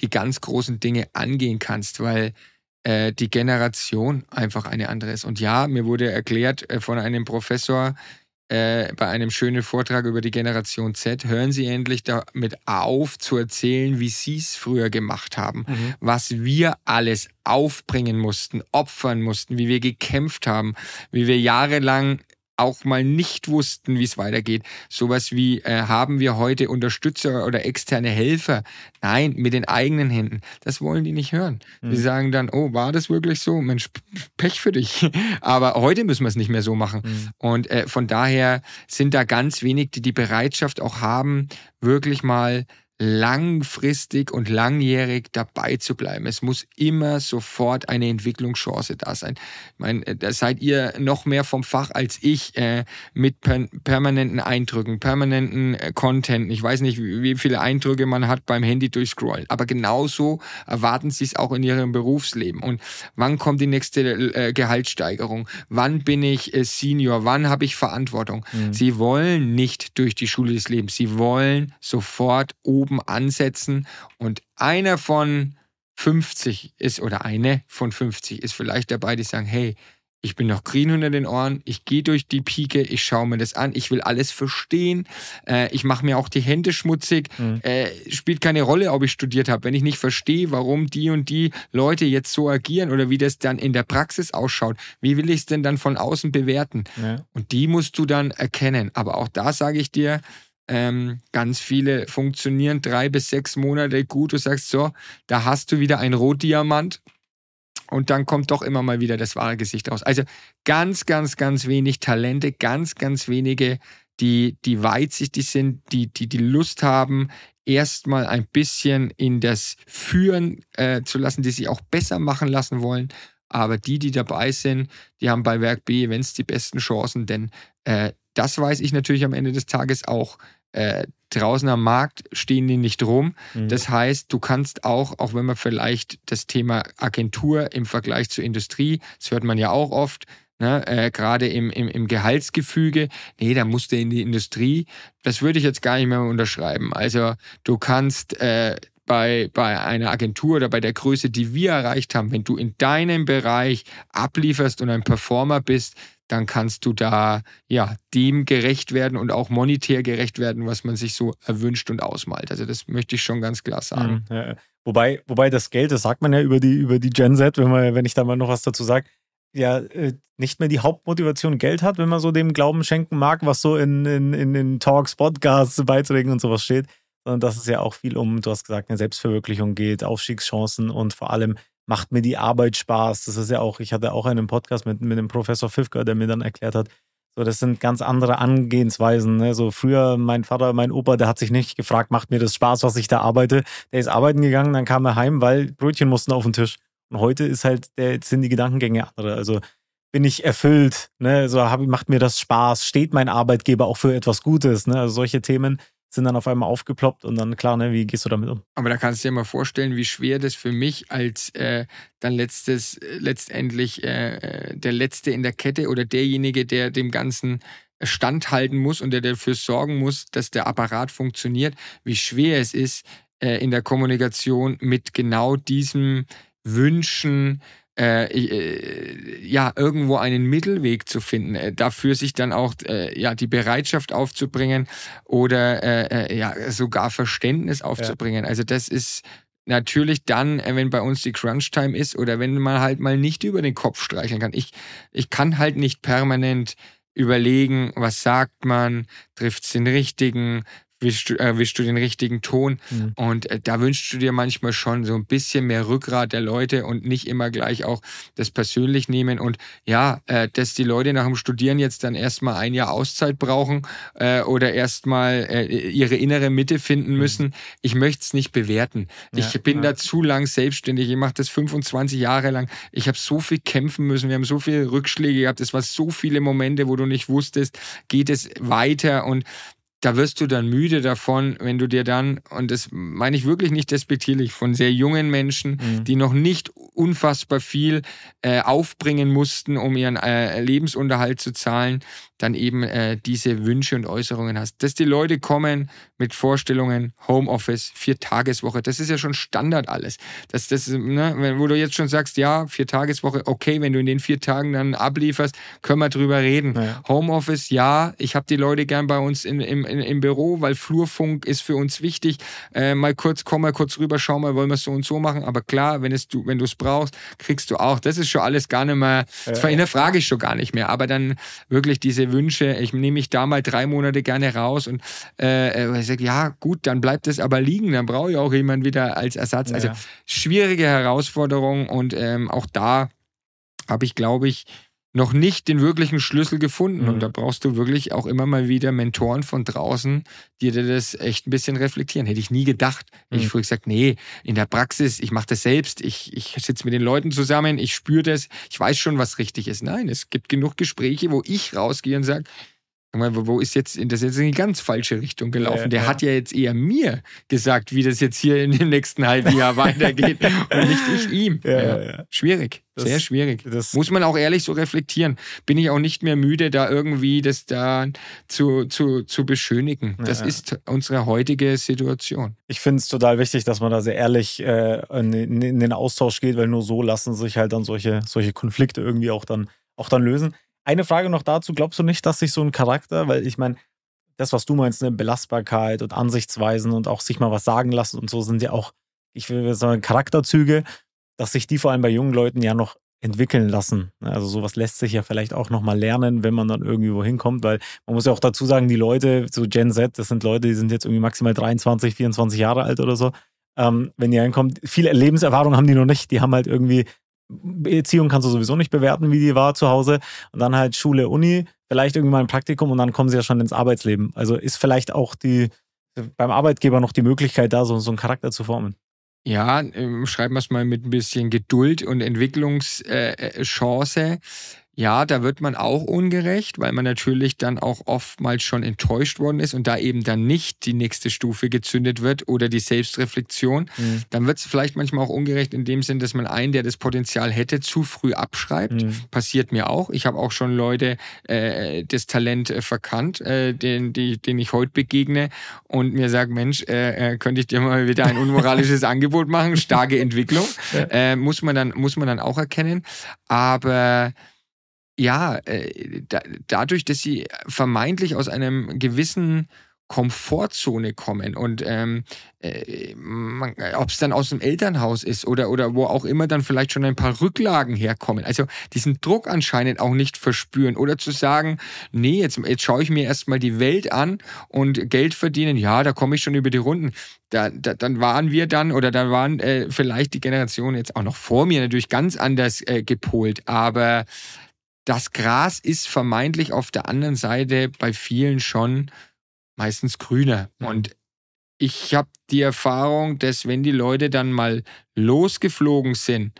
die ganz großen Dinge angehen kannst, weil äh, die Generation einfach eine andere ist. Und ja, mir wurde erklärt äh, von einem Professor, äh, bei einem schönen Vortrag über die Generation Z, hören Sie endlich damit auf zu erzählen, wie Sie es früher gemacht haben, mhm. was wir alles aufbringen mussten, opfern mussten, wie wir gekämpft haben, wie wir jahrelang auch mal nicht wussten, wie es weitergeht. Sowas wie, äh, haben wir heute Unterstützer oder externe Helfer? Nein, mit den eigenen Händen. Das wollen die nicht hören. Mhm. Die sagen dann, oh, war das wirklich so? Mensch, Pech für dich. Aber heute müssen wir es nicht mehr so machen. Mhm. Und äh, von daher sind da ganz wenig, die die Bereitschaft auch haben, wirklich mal langfristig und langjährig dabei zu bleiben. Es muss immer sofort eine Entwicklungschance da sein. Ich meine, äh, da seid ihr noch mehr vom Fach als ich äh, mit per permanenten Eindrücken, permanenten äh, Content. Ich weiß nicht, wie, viele Eindrücke man hat beim Handy durchscrollen, aber genauso erwarten sie es auch in ihrem Berufsleben. Und wann kommt die nächste äh, Gehaltssteigerung? Wann bin ich äh, Senior? Wann habe ich Verantwortung? Mhm. Sie wollen nicht durch die Schule des Lebens. Sie wollen sofort oben oben ansetzen und einer von 50 ist oder eine von 50 ist vielleicht dabei, die sagen, hey, ich bin noch grün unter den Ohren, ich gehe durch die Pike, ich schaue mir das an, ich will alles verstehen, äh, ich mache mir auch die Hände schmutzig, mhm. äh, spielt keine Rolle, ob ich studiert habe, wenn ich nicht verstehe, warum die und die Leute jetzt so agieren oder wie das dann in der Praxis ausschaut, wie will ich es denn dann von außen bewerten? Ja. Und die musst du dann erkennen. Aber auch da sage ich dir, ähm, ganz viele funktionieren drei bis sechs Monate gut. Du sagst so, da hast du wieder ein Rotdiamant. Und dann kommt doch immer mal wieder das wahre Gesicht raus. Also ganz, ganz, ganz wenig Talente, ganz, ganz wenige, die, die weitsichtig sind, die, die die Lust haben, erstmal ein bisschen in das Führen äh, zu lassen, die sich auch besser machen lassen wollen. Aber die, die dabei sind, die haben bei Werk B Events die besten Chancen, denn äh, das weiß ich natürlich am Ende des Tages auch äh, draußen am Markt stehen die nicht rum. Mhm. Das heißt, du kannst auch, auch wenn man vielleicht das Thema Agentur im Vergleich zur Industrie, das hört man ja auch oft, ne, äh, gerade im, im, im Gehaltsgefüge, nee, da musst du in die Industrie. Das würde ich jetzt gar nicht mehr unterschreiben. Also du kannst äh, bei, bei einer Agentur oder bei der Größe, die wir erreicht haben, wenn du in deinem Bereich ablieferst und ein Performer bist, dann kannst du da ja dem gerecht werden und auch monetär gerecht werden, was man sich so erwünscht und ausmalt. Also das möchte ich schon ganz klar sagen. Mhm, ja. Wobei, wobei das Geld, das sagt man ja über die, über die Gen Z, wenn, man, wenn ich da mal noch was dazu sage, ja äh, nicht mehr die Hauptmotivation Geld hat, wenn man so dem Glauben schenken mag, was so in, in, in den Talks, Podcasts, Beiträgen und sowas steht, sondern dass es ja auch viel um, du hast gesagt, eine Selbstverwirklichung geht, Aufstiegschancen und vor allem macht mir die Arbeit Spaß. Das ist ja auch, ich hatte auch einen Podcast mit, mit dem Professor Fifker, der mir dann erklärt hat, so, das sind ganz andere Angehensweisen. Ne? So früher, mein Vater, mein Opa, der hat sich nicht gefragt, macht mir das Spaß, was ich da arbeite. Der ist arbeiten gegangen, dann kam er heim, weil Brötchen mussten auf den Tisch. Und heute ist halt, der, sind die Gedankengänge andere. Also bin ich erfüllt, ne? So hab, macht mir das Spaß, steht mein Arbeitgeber auch für etwas Gutes, ne? Also solche Themen sind dann auf einmal aufgeploppt und dann klar, ne, wie gehst du damit um? Aber da kannst du dir mal vorstellen, wie schwer das für mich als äh, dann letztes, letztendlich äh, äh, der Letzte in der Kette oder derjenige, der dem Ganzen standhalten muss und der dafür sorgen muss, dass der Apparat funktioniert, wie schwer es ist, äh, in der Kommunikation mit genau diesem Wünschen, äh, äh, ja, irgendwo einen Mittelweg zu finden, äh, dafür sich dann auch äh, ja, die Bereitschaft aufzubringen oder äh, äh, ja, sogar Verständnis aufzubringen. Ja. Also das ist natürlich dann, wenn bei uns die Crunch-Time ist oder wenn man halt mal nicht über den Kopf streicheln kann. Ich, ich kann halt nicht permanent überlegen, was sagt man, trifft es den richtigen, wischst du, erwischst du den richtigen Ton. Mhm. Und äh, da wünschst du dir manchmal schon so ein bisschen mehr Rückgrat der Leute und nicht immer gleich auch das persönlich nehmen. Und ja, äh, dass die Leute nach dem Studieren jetzt dann erstmal ein Jahr Auszeit brauchen äh, oder erstmal äh, ihre innere Mitte finden mhm. müssen. Mhm. Ich möchte es nicht bewerten. Ja, ich bin ja. da zu lang selbstständig. Ich mache das 25 Jahre lang. Ich habe so viel kämpfen müssen. Wir haben so viele Rückschläge gehabt. Es waren so viele Momente, wo du nicht wusstest, geht es weiter. Und da wirst du dann müde davon, wenn du dir dann, und das meine ich wirklich nicht despektierlich, von sehr jungen Menschen, mhm. die noch nicht unfassbar viel äh, aufbringen mussten, um ihren äh, Lebensunterhalt zu zahlen, dann eben äh, diese Wünsche und Äußerungen hast. Dass die Leute kommen mit Vorstellungen, Homeoffice, Viertageswoche, das ist ja schon Standard alles. Das, das, ne, wo du jetzt schon sagst, ja, Viertageswoche, okay, wenn du in den vier Tagen dann ablieferst, können wir drüber reden. Ja. Homeoffice, ja, ich habe die Leute gern bei uns in, im, in, im Büro, weil Flurfunk ist für uns wichtig. Äh, mal kurz, komm mal kurz rüber, schau mal, wollen wir es so und so machen. Aber klar, wenn, es du, wenn du es brauchst, kriegst du auch. Das ist schon alles gar nicht mehr, das ja. frage ich schon gar nicht mehr. Aber dann wirklich diese Wünsche, ich nehme mich da mal drei Monate gerne raus und äh, äh ich sage, ja, gut, dann bleibt es aber liegen, dann brauche ich auch jemanden wieder als Ersatz. Also schwierige Herausforderung und ähm, auch da habe ich, glaube ich, noch nicht den wirklichen Schlüssel gefunden. Mhm. Und da brauchst du wirklich auch immer mal wieder Mentoren von draußen, die dir das echt ein bisschen reflektieren. Hätte ich nie gedacht. Mhm. Ich früher gesagt, nee, in der Praxis, ich mache das selbst, ich, ich sitze mit den Leuten zusammen, ich spüre das, ich weiß schon, was richtig ist. Nein, es gibt genug Gespräche, wo ich rausgehe und sage, wo ist jetzt, das ist jetzt in die ganz falsche Richtung gelaufen. Ja, der ja. hat ja jetzt eher mir gesagt, wie das jetzt hier in dem nächsten halben Jahr weitergeht und nicht ich ihm. Ja, schwierig, das, sehr schwierig. Das Muss man auch ehrlich so reflektieren. Bin ich auch nicht mehr müde, da irgendwie das da zu, zu, zu beschönigen. Das ist unsere heutige Situation. Ich finde es total wichtig, dass man da sehr ehrlich äh, in, in, den Austausch geht, weil nur so lassen sich halt dann solche, solche Konflikte irgendwie auch dann, auch dann lösen. Eine Frage noch dazu: Glaubst du nicht, dass sich so ein Charakter, weil ich meine, das, was du meinst, eine Belastbarkeit und Ansichtsweisen und auch sich mal was sagen lassen und so sind ja auch, ich will sagen, Charakterzüge, dass sich die vor allem bei jungen Leuten ja noch entwickeln lassen. Also sowas lässt sich ja vielleicht auch nochmal lernen, wenn man dann irgendwie wohin kommt, weil man muss ja auch dazu sagen, die Leute, so Gen Z, das sind Leute, die sind jetzt irgendwie maximal 23, 24 Jahre alt oder so. Ähm, wenn die reinkommen, viele Lebenserfahrung haben die noch nicht. Die haben halt irgendwie Beziehung kannst du sowieso nicht bewerten, wie die war zu Hause. Und dann halt Schule, Uni, vielleicht irgendwie mal ein Praktikum und dann kommen sie ja schon ins Arbeitsleben. Also ist vielleicht auch die beim Arbeitgeber noch die Möglichkeit, da so, so einen Charakter zu formen. Ja, ähm, schreiben wir es mal mit ein bisschen Geduld und Entwicklungschance. Äh, ja, da wird man auch ungerecht, weil man natürlich dann auch oftmals schon enttäuscht worden ist und da eben dann nicht die nächste Stufe gezündet wird oder die Selbstreflexion. Mhm. Dann wird es vielleicht manchmal auch ungerecht in dem Sinn, dass man einen, der das Potenzial hätte, zu früh abschreibt. Mhm. Passiert mir auch. Ich habe auch schon Leute äh, das Talent äh, verkannt, äh, den, die, denen ich heute begegne und mir sagen, Mensch, äh, äh, könnte ich dir mal wieder ein unmoralisches Angebot machen? Starke Entwicklung. Ja. Äh, muss, man dann, muss man dann auch erkennen. Aber ja, äh, da, dadurch, dass sie vermeintlich aus einem gewissen Komfortzone kommen und ähm, äh, ob es dann aus dem Elternhaus ist oder, oder wo auch immer dann vielleicht schon ein paar Rücklagen herkommen. Also diesen Druck anscheinend auch nicht verspüren oder zu sagen, nee, jetzt, jetzt schaue ich mir erstmal die Welt an und Geld verdienen, ja, da komme ich schon über die Runden. Da, da, dann waren wir dann oder da waren äh, vielleicht die Generationen jetzt auch noch vor mir natürlich ganz anders äh, gepolt, aber das Gras ist vermeintlich auf der anderen Seite bei vielen schon meistens grüner. Und ich habe die Erfahrung, dass wenn die Leute dann mal losgeflogen sind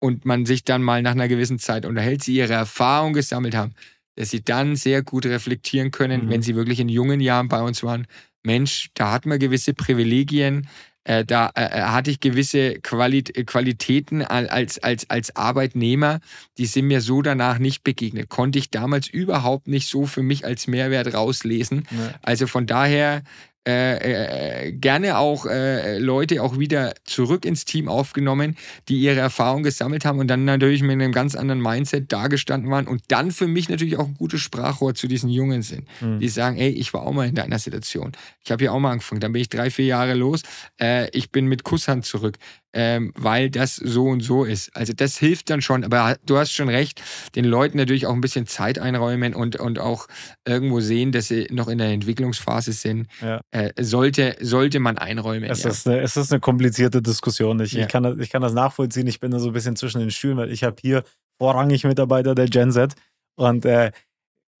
und man sich dann mal nach einer gewissen Zeit unterhält, sie ihre Erfahrung gesammelt haben, dass sie dann sehr gut reflektieren können, mhm. wenn sie wirklich in jungen Jahren bei uns waren. Mensch, da hat man gewisse Privilegien, äh, da äh, äh hatte ich gewisse Quali Qualitäten als, als, als Arbeitnehmer, die sind mir so danach nicht begegnet. Konnte ich damals überhaupt nicht so für mich als Mehrwert rauslesen. Nee. Also von daher äh, äh, gerne auch äh, Leute auch wieder zurück ins Team aufgenommen, die ihre Erfahrung gesammelt haben und dann natürlich mit einem ganz anderen Mindset dagestanden waren und dann für mich natürlich auch ein gutes Sprachrohr zu diesen Jungen sind, mhm. die sagen, ey, ich war auch mal in deiner Situation. Ich habe ja auch mal angefangen, dann bin ich drei, vier Jahre los, äh, ich bin mit Kusshand zurück ähm, weil das so und so ist. Also das hilft dann schon, aber du hast schon recht, den Leuten natürlich auch ein bisschen Zeit einräumen und, und auch irgendwo sehen, dass sie noch in der Entwicklungsphase sind, ja. äh, sollte, sollte man einräumen. Es, ja. ist eine, es ist eine komplizierte Diskussion. Ich, ja. ich, kann das, ich kann das nachvollziehen, ich bin da so ein bisschen zwischen den Stühlen, weil ich habe hier vorrangig Mitarbeiter der Gen Z und äh,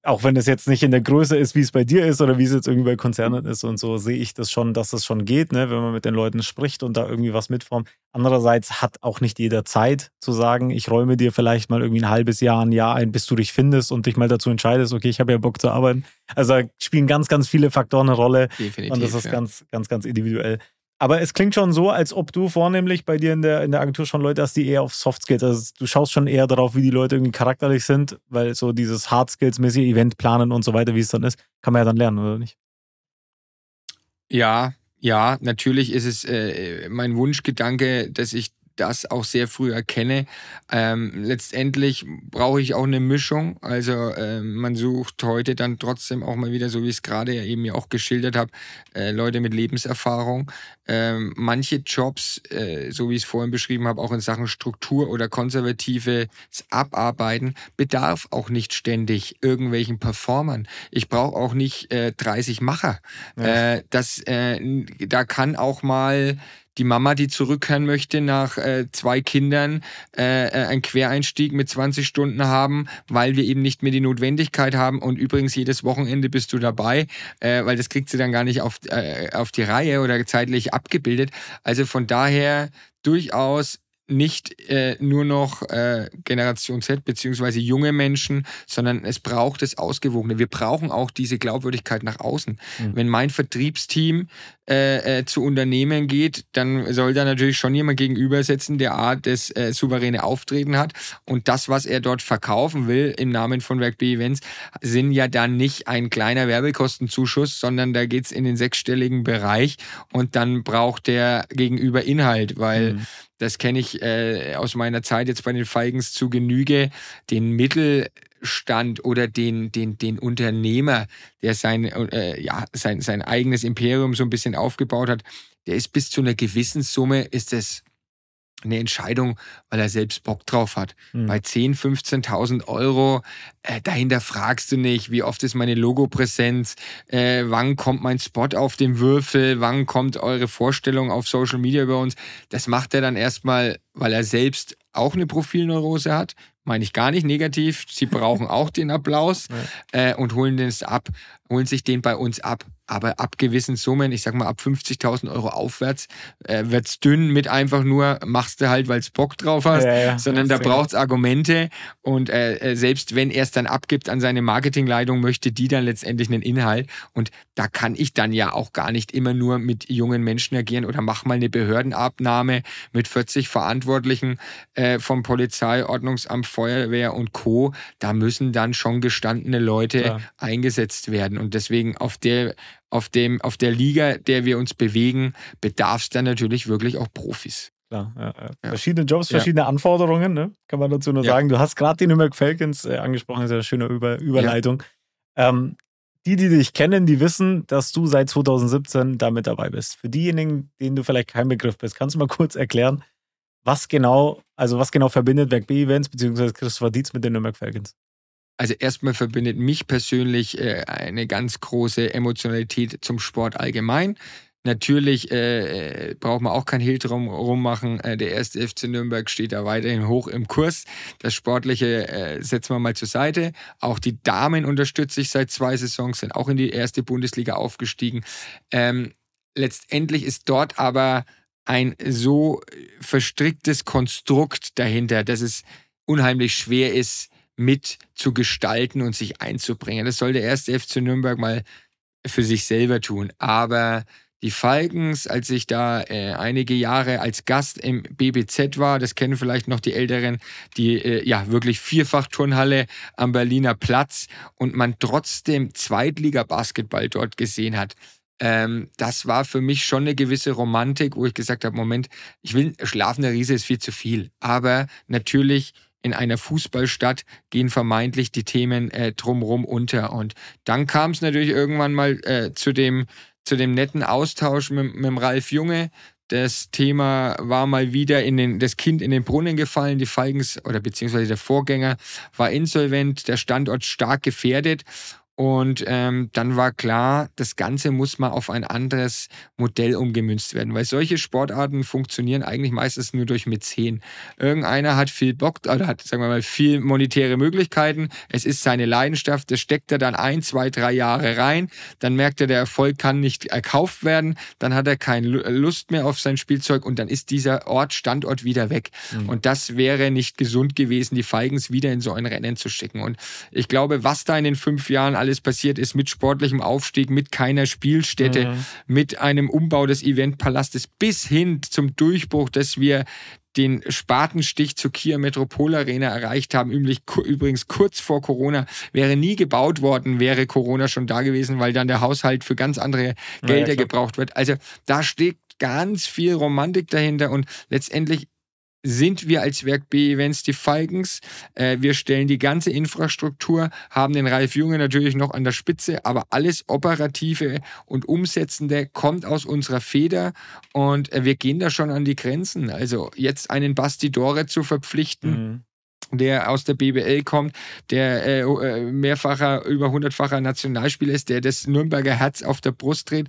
auch wenn es jetzt nicht in der Größe ist, wie es bei dir ist oder wie es jetzt irgendwie bei Konzernen ist und so, sehe ich das schon, dass es schon geht, ne, wenn man mit den Leuten spricht und da irgendwie was mitformt. Andererseits hat auch nicht jeder Zeit zu sagen, ich räume dir vielleicht mal irgendwie ein halbes Jahr, ein Jahr ein, bis du dich findest und dich mal dazu entscheidest, okay, ich habe ja Bock zu arbeiten. Also da spielen ganz, ganz viele Faktoren eine Rolle. Definitiv, und das ist ja. ganz, ganz, ganz individuell. Aber es klingt schon so, als ob du vornehmlich bei dir in der, in der Agentur schon Leute hast, die eher auf Soft Skills, also du schaust schon eher darauf, wie die Leute irgendwie charakterlich sind, weil so dieses Hard Skills-mäßige Event planen und so weiter, wie es dann ist, kann man ja dann lernen, oder nicht? Ja, ja, natürlich ist es äh, mein Wunschgedanke, dass ich das auch sehr früh erkenne. Ähm, letztendlich brauche ich auch eine Mischung. Also äh, man sucht heute dann trotzdem auch mal wieder, so wie ich es gerade eben ja auch geschildert habe, äh, Leute mit Lebenserfahrung. Ähm, manche Jobs, äh, so wie ich es vorhin beschrieben habe, auch in Sachen Struktur oder konservatives Abarbeiten, bedarf auch nicht ständig irgendwelchen Performern. Ich brauche auch nicht 30 äh, Macher. Ja. Äh, das, äh, da kann auch mal die Mama, die zurückkehren möchte nach äh, zwei Kindern, äh, äh einen Quereinstieg mit 20 Stunden haben, weil wir eben nicht mehr die Notwendigkeit haben. Und übrigens, jedes Wochenende bist du dabei, äh, weil das kriegt sie dann gar nicht auf, äh, auf die Reihe oder zeitlich abgebildet. Also von daher durchaus nicht äh, nur noch äh, Generation Z beziehungsweise junge Menschen, sondern es braucht das Ausgewogene. Wir brauchen auch diese Glaubwürdigkeit nach außen. Mhm. Wenn mein Vertriebsteam äh, äh, zu Unternehmen geht, dann soll da natürlich schon jemand gegenüber sitzen, der Art des äh, souveräne Auftreten hat. Und das, was er dort verkaufen will im Namen von Rugby Events, sind ja dann nicht ein kleiner Werbekostenzuschuss, sondern da geht's in den sechsstelligen Bereich und dann braucht der Gegenüber Inhalt, weil mhm das kenne ich äh, aus meiner Zeit jetzt bei den Feigens zu Genüge, den Mittelstand oder den, den, den Unternehmer, der sein, äh, ja, sein, sein eigenes Imperium so ein bisschen aufgebaut hat, der ist bis zu einer gewissen Summe, ist es eine Entscheidung, weil er selbst Bock drauf hat. Mhm. Bei 10.000, 15.000 Euro, äh, dahinter fragst du nicht, wie oft ist meine Logopräsenz, äh, wann kommt mein Spot auf dem Würfel, wann kommt eure Vorstellung auf Social Media über uns. Das macht er dann erstmal, weil er selbst auch eine Profilneurose hat, meine ich gar nicht negativ. Sie brauchen auch den Applaus ja. äh, und holen den ab, holen sich den bei uns ab. Aber ab gewissen Summen, ich sag mal ab 50.000 Euro aufwärts, äh, wird's dünn mit einfach nur, machst du halt, weil's Bock drauf hast, ja, ja, sondern da braucht's Argumente. Und äh, äh, selbst wenn er es dann abgibt an seine Marketingleitung, möchte die dann letztendlich einen Inhalt. Und da kann ich dann ja auch gar nicht immer nur mit jungen Menschen agieren oder mach mal eine Behördenabnahme mit 40 Verantwortlichen äh, vom Polizei, Ordnungsamt, Feuerwehr und Co. Da müssen dann schon gestandene Leute Klar. eingesetzt werden. Und deswegen auf der auf, dem, auf der Liga, der wir uns bewegen, bedarf es dann natürlich wirklich auch Profis. Klar, ja, ja. Verschiedene Jobs, verschiedene Anforderungen, ne? kann man dazu nur sagen. Du hast gerade die Nürnberg Falcons äh, angesprochen, ist eine schöne Über Überleitung. Ähm, die, die dich kennen, die wissen, dass du seit 2017 da mit dabei bist. Für diejenigen, denen du vielleicht kein Begriff bist, kannst du mal kurz erklären, was genau, also was genau verbindet Werk B-Events bzw. Christopher Dietz mit den Nürnberg Falcons? Also erstmal verbindet mich persönlich äh, eine ganz große Emotionalität zum Sport allgemein. Natürlich äh, äh braucht man auch kein Hehl drum rummachen. Äh, der erste FC Nürnberg steht da weiterhin hoch im Kurs. Das Sportliche äh, setzen wir mal zur Seite. Auch die Damen unterstütze ich seit zwei Saisons, sind auch in die erste Bundesliga aufgestiegen. Ähm, letztendlich ist dort aber ein so verstricktes Konstrukt dahinter, dass es unheimlich schwer ist, mit zu gestalten und sich einzubringen. Das soll der erste FC Nürnberg mal für sich selber tun. Aber die Falkens, als ich da äh, einige Jahre als Gast im BBZ war, das kennen vielleicht noch die Älteren, die äh, ja wirklich vierfach Turnhalle am Berliner Platz und man trotzdem Zweitliga-Basketball dort gesehen hat. Ähm, das war für mich schon eine gewisse Romantik, wo ich gesagt habe, Moment, ich will, schlafender Riese ist viel zu viel. Aber natürlich in einer Fußballstadt gehen vermeintlich die Themen äh, drumherum unter. Und dann kam es natürlich irgendwann mal äh, zu dem zu dem netten Austausch mit, mit dem Ralf Junge. Das Thema war mal wieder in den, das Kind in den Brunnen gefallen. Die Falkens oder beziehungsweise der Vorgänger war insolvent, der Standort stark gefährdet. Und ähm, dann war klar, das Ganze muss mal auf ein anderes Modell umgemünzt werden, weil solche Sportarten funktionieren eigentlich meistens nur durch Mäzen. Irgendeiner hat viel Bock oder hat, sagen wir mal, viel monetäre Möglichkeiten. Es ist seine Leidenschaft, das steckt er dann ein, zwei, drei Jahre rein. Dann merkt er, der Erfolg kann nicht erkauft werden. Dann hat er keine Lust mehr auf sein Spielzeug und dann ist dieser Ort, Standort wieder weg. Mhm. Und das wäre nicht gesund gewesen, die Feigens wieder in so ein Rennen zu schicken. Und ich glaube, was da in den fünf Jahren alles passiert ist mit sportlichem Aufstieg, mit keiner Spielstätte, mhm. mit einem Umbau des Eventpalastes bis hin zum Durchbruch, dass wir den Spatenstich zur Kia Metropol Arena erreicht haben. Übrigens kurz vor Corona wäre nie gebaut worden, wäre Corona schon da gewesen, weil dann der Haushalt für ganz andere Gelder ja, gebraucht wird. Also da steckt ganz viel Romantik dahinter und letztendlich sind wir als Werk B Events die Falkens. Äh, wir stellen die ganze Infrastruktur, haben den Ralf Junge natürlich noch an der Spitze, aber alles Operative und Umsetzende kommt aus unserer Feder und äh, wir gehen da schon an die Grenzen. Also jetzt einen Bastidore zu verpflichten. Mhm der aus der BBL kommt, der äh, äh, mehrfacher, über hundertfacher Nationalspieler ist, der das Nürnberger Herz auf der Brust dreht.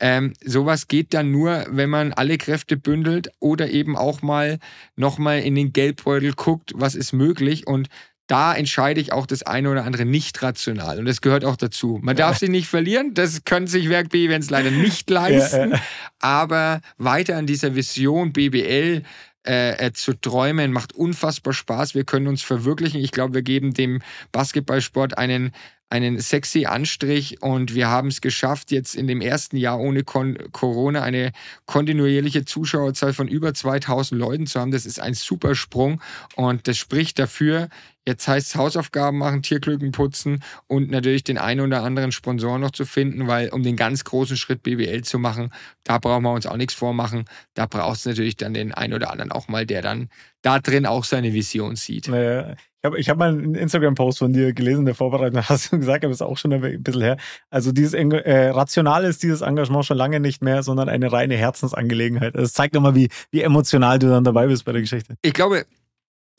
Ähm, sowas geht dann nur, wenn man alle Kräfte bündelt oder eben auch mal nochmal in den Geldbeutel guckt, was ist möglich und da entscheide ich auch das eine oder andere nicht rational. Und das gehört auch dazu. Man darf sie nicht verlieren. Das können sich Werk B-Events leider nicht leisten. Aber weiter an dieser Vision BBL äh, äh, zu träumen, macht unfassbar Spaß. Wir können uns verwirklichen. Ich glaube, wir geben dem Basketballsport einen einen sexy Anstrich und wir haben es geschafft, jetzt in dem ersten Jahr ohne Kon Corona eine kontinuierliche Zuschauerzahl von über 2000 Leuten zu haben. Das ist ein super Sprung und das spricht dafür, Jetzt heißt es Hausaufgaben machen, Tierklücken putzen und natürlich den einen oder anderen Sponsor noch zu finden, weil um den ganz großen Schritt BBL zu machen, da brauchen wir uns auch nichts vormachen. Da braucht es natürlich dann den einen oder anderen auch mal, der dann da drin auch seine Vision sieht. Naja, ich habe ich hab mal einen Instagram-Post von dir gelesen, der Vorbereitung, hast du gesagt, aber ist auch schon ein bisschen her. Also dieses äh, Rational ist dieses Engagement schon lange nicht mehr, sondern eine reine Herzensangelegenheit. Das zeigt nochmal, wie, wie emotional du dann dabei bist bei der Geschichte. Ich glaube,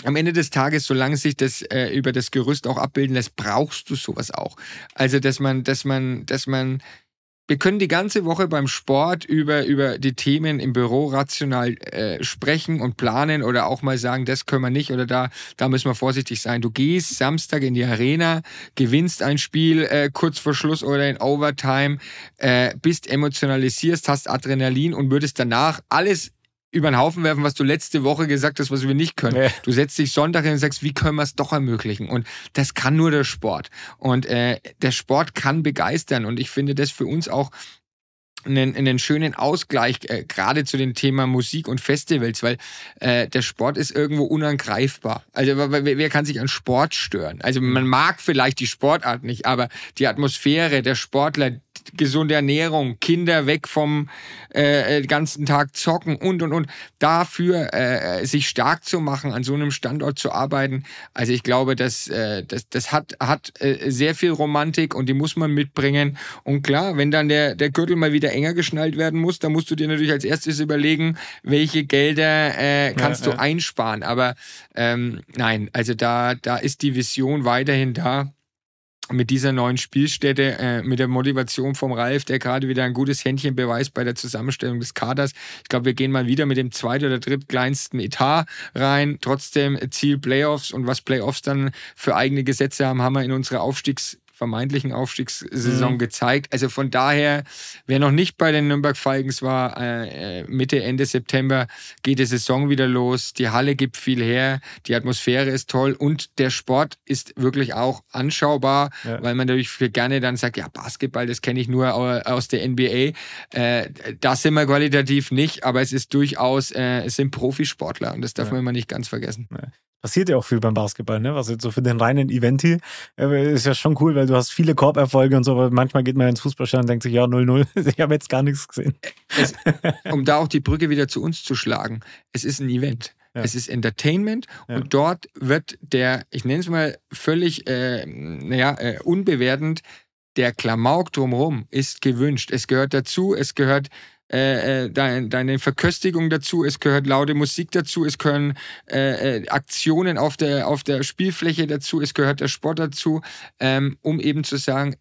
am Ende des Tages, solange sich das äh, über das Gerüst auch abbilden lässt, brauchst du sowas auch. Also, dass man, dass man, dass man, wir können die ganze Woche beim Sport über, über die Themen im Büro rational äh, sprechen und planen oder auch mal sagen, das können wir nicht oder da, da müssen wir vorsichtig sein. Du gehst Samstag in die Arena, gewinnst ein Spiel äh, kurz vor Schluss oder in Overtime, äh, bist emotionalisierst, hast Adrenalin und würdest danach alles über den Haufen werfen, was du letzte Woche gesagt hast, was wir nicht können. Ja. Du setzt dich Sonntag hin und sagst, wie können wir es doch ermöglichen? Und das kann nur der Sport. Und äh, der Sport kann begeistern. Und ich finde das für uns auch einen, einen schönen Ausgleich, äh, gerade zu dem Thema Musik und Festivals, weil äh, der Sport ist irgendwo unangreifbar. Also wer, wer kann sich an Sport stören? Also man mag vielleicht die Sportart nicht, aber die Atmosphäre, der Sportler, gesunde Ernährung, Kinder weg vom äh, äh, ganzen Tag zocken und und und dafür äh, sich stark zu machen, an so einem Standort zu arbeiten. Also ich glaube, das, äh, das, das hat, hat äh, sehr viel Romantik und die muss man mitbringen. Und klar, wenn dann der, der Gürtel mal wieder enger geschnallt werden muss, dann musst du dir natürlich als erstes überlegen, welche Gelder äh, kannst ja, du einsparen. Aber ähm, nein, also da, da ist die Vision weiterhin da mit dieser neuen Spielstätte, äh, mit der Motivation vom Ralf, der gerade wieder ein gutes Händchen beweist bei der Zusammenstellung des Kaders. Ich glaube, wir gehen mal wieder mit dem zweit- oder drittkleinsten Etat rein. Trotzdem Ziel Playoffs und was Playoffs dann für eigene Gesetze haben, haben wir in unserer Aufstiegs vermeintlichen Aufstiegssaison mhm. gezeigt. Also von daher, wer noch nicht bei den Nürnberg Falcons war, äh, Mitte, Ende September geht die Saison wieder los. Die Halle gibt viel her, die Atmosphäre ist toll und der Sport ist wirklich auch anschaubar, ja. weil man natürlich gerne dann sagt, ja, Basketball, das kenne ich nur aus der NBA. Äh, das sind wir qualitativ nicht, aber es ist durchaus, äh, es sind Profisportler und das darf ja. man immer nicht ganz vergessen. Ja passiert ja auch viel beim Basketball, ne? Was jetzt so für den reinen Event hier äh, ist ja schon cool, weil du hast viele Korberfolge und so, aber manchmal geht man ins Fußballstadion und denkt sich, ja, 0-0, ich habe jetzt gar nichts gesehen. Es, um da auch die Brücke wieder zu uns zu schlagen, es ist ein Event. Ja. Es ist Entertainment ja. und dort wird der, ich nenne es mal völlig, äh, naja, äh, unbewertend, der Klamauk drumherum ist gewünscht. Es gehört dazu, es gehört äh, äh, dein, deine Verköstigung dazu, es gehört laute Musik dazu, es gehören äh, äh, Aktionen auf der, auf der Spielfläche dazu, es gehört der Sport dazu, ähm, um eben zu sagen,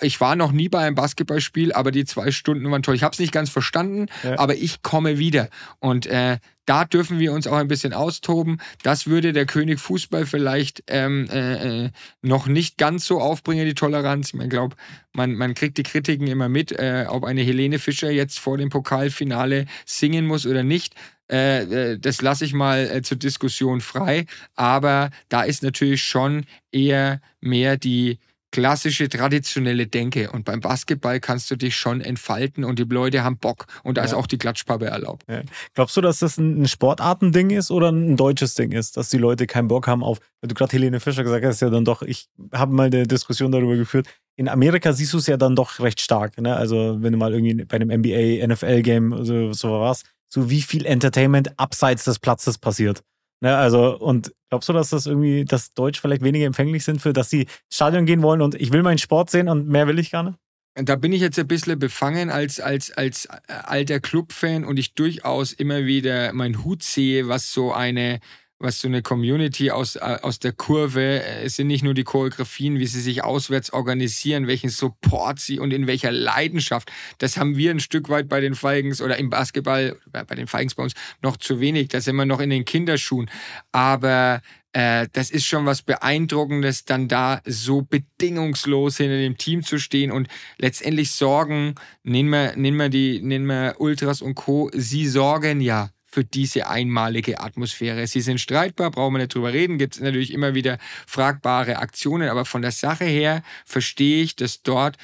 ich war noch nie bei einem Basketballspiel, aber die zwei Stunden waren toll. Ich habe es nicht ganz verstanden, ja. aber ich komme wieder. Und äh, da dürfen wir uns auch ein bisschen austoben. Das würde der König Fußball vielleicht ähm, äh, äh noch nicht ganz so aufbringen, die Toleranz. Ich glaube, man, man kriegt die Kritiken immer mit, äh, ob eine Helene Fischer jetzt vor dem Pokalfinale singen muss oder nicht. Äh, äh das lasse ich mal äh, zur Diskussion frei. Aber da ist natürlich schon eher mehr die klassische, traditionelle Denke. Und beim Basketball kannst du dich schon entfalten und die Leute haben Bock. Und da ja. ist auch die Klatschpappe erlaubt. Ja. Glaubst du, dass das ein Sportartending ist oder ein deutsches Ding ist, dass die Leute keinen Bock haben auf, weil du gerade Helene Fischer gesagt hast, ja dann doch, ich habe mal eine Diskussion darüber geführt. In Amerika siehst du es ja dann doch recht stark. Ne? Also wenn du mal irgendwie bei einem NBA, NFL-Game so, so warst, so wie viel Entertainment abseits des Platzes passiert. Ne, also, und glaubst du, dass das irgendwie, dass Deutsch vielleicht weniger empfänglich sind für, dass sie ins Stadion gehen wollen und ich will meinen Sport sehen und mehr will ich nicht? Da bin ich jetzt ein bisschen befangen als, als, als äh, alter Clubfan und ich durchaus immer wieder meinen Hut sehe, was so eine was so eine Community aus, äh, aus der Kurve, äh, es sind nicht nur die Choreografien, wie sie sich auswärts organisieren, welchen Support sie und in welcher Leidenschaft. Das haben wir ein Stück weit bei den Falcons oder im Basketball, bei den Falcons bei uns noch zu wenig. Da sind wir noch in den Kinderschuhen. Aber äh, das ist schon was Beeindruckendes, dann da so bedingungslos hinter dem Team zu stehen und letztendlich sorgen, nehmen wir, nehmen wir die, nehmen wir Ultras und Co., sie sorgen ja für diese einmalige Atmosphäre. Sie sind streitbar, brauchen wir nicht drüber reden, gibt es natürlich immer wieder fragbare Aktionen, aber von der Sache her verstehe ich, dass dort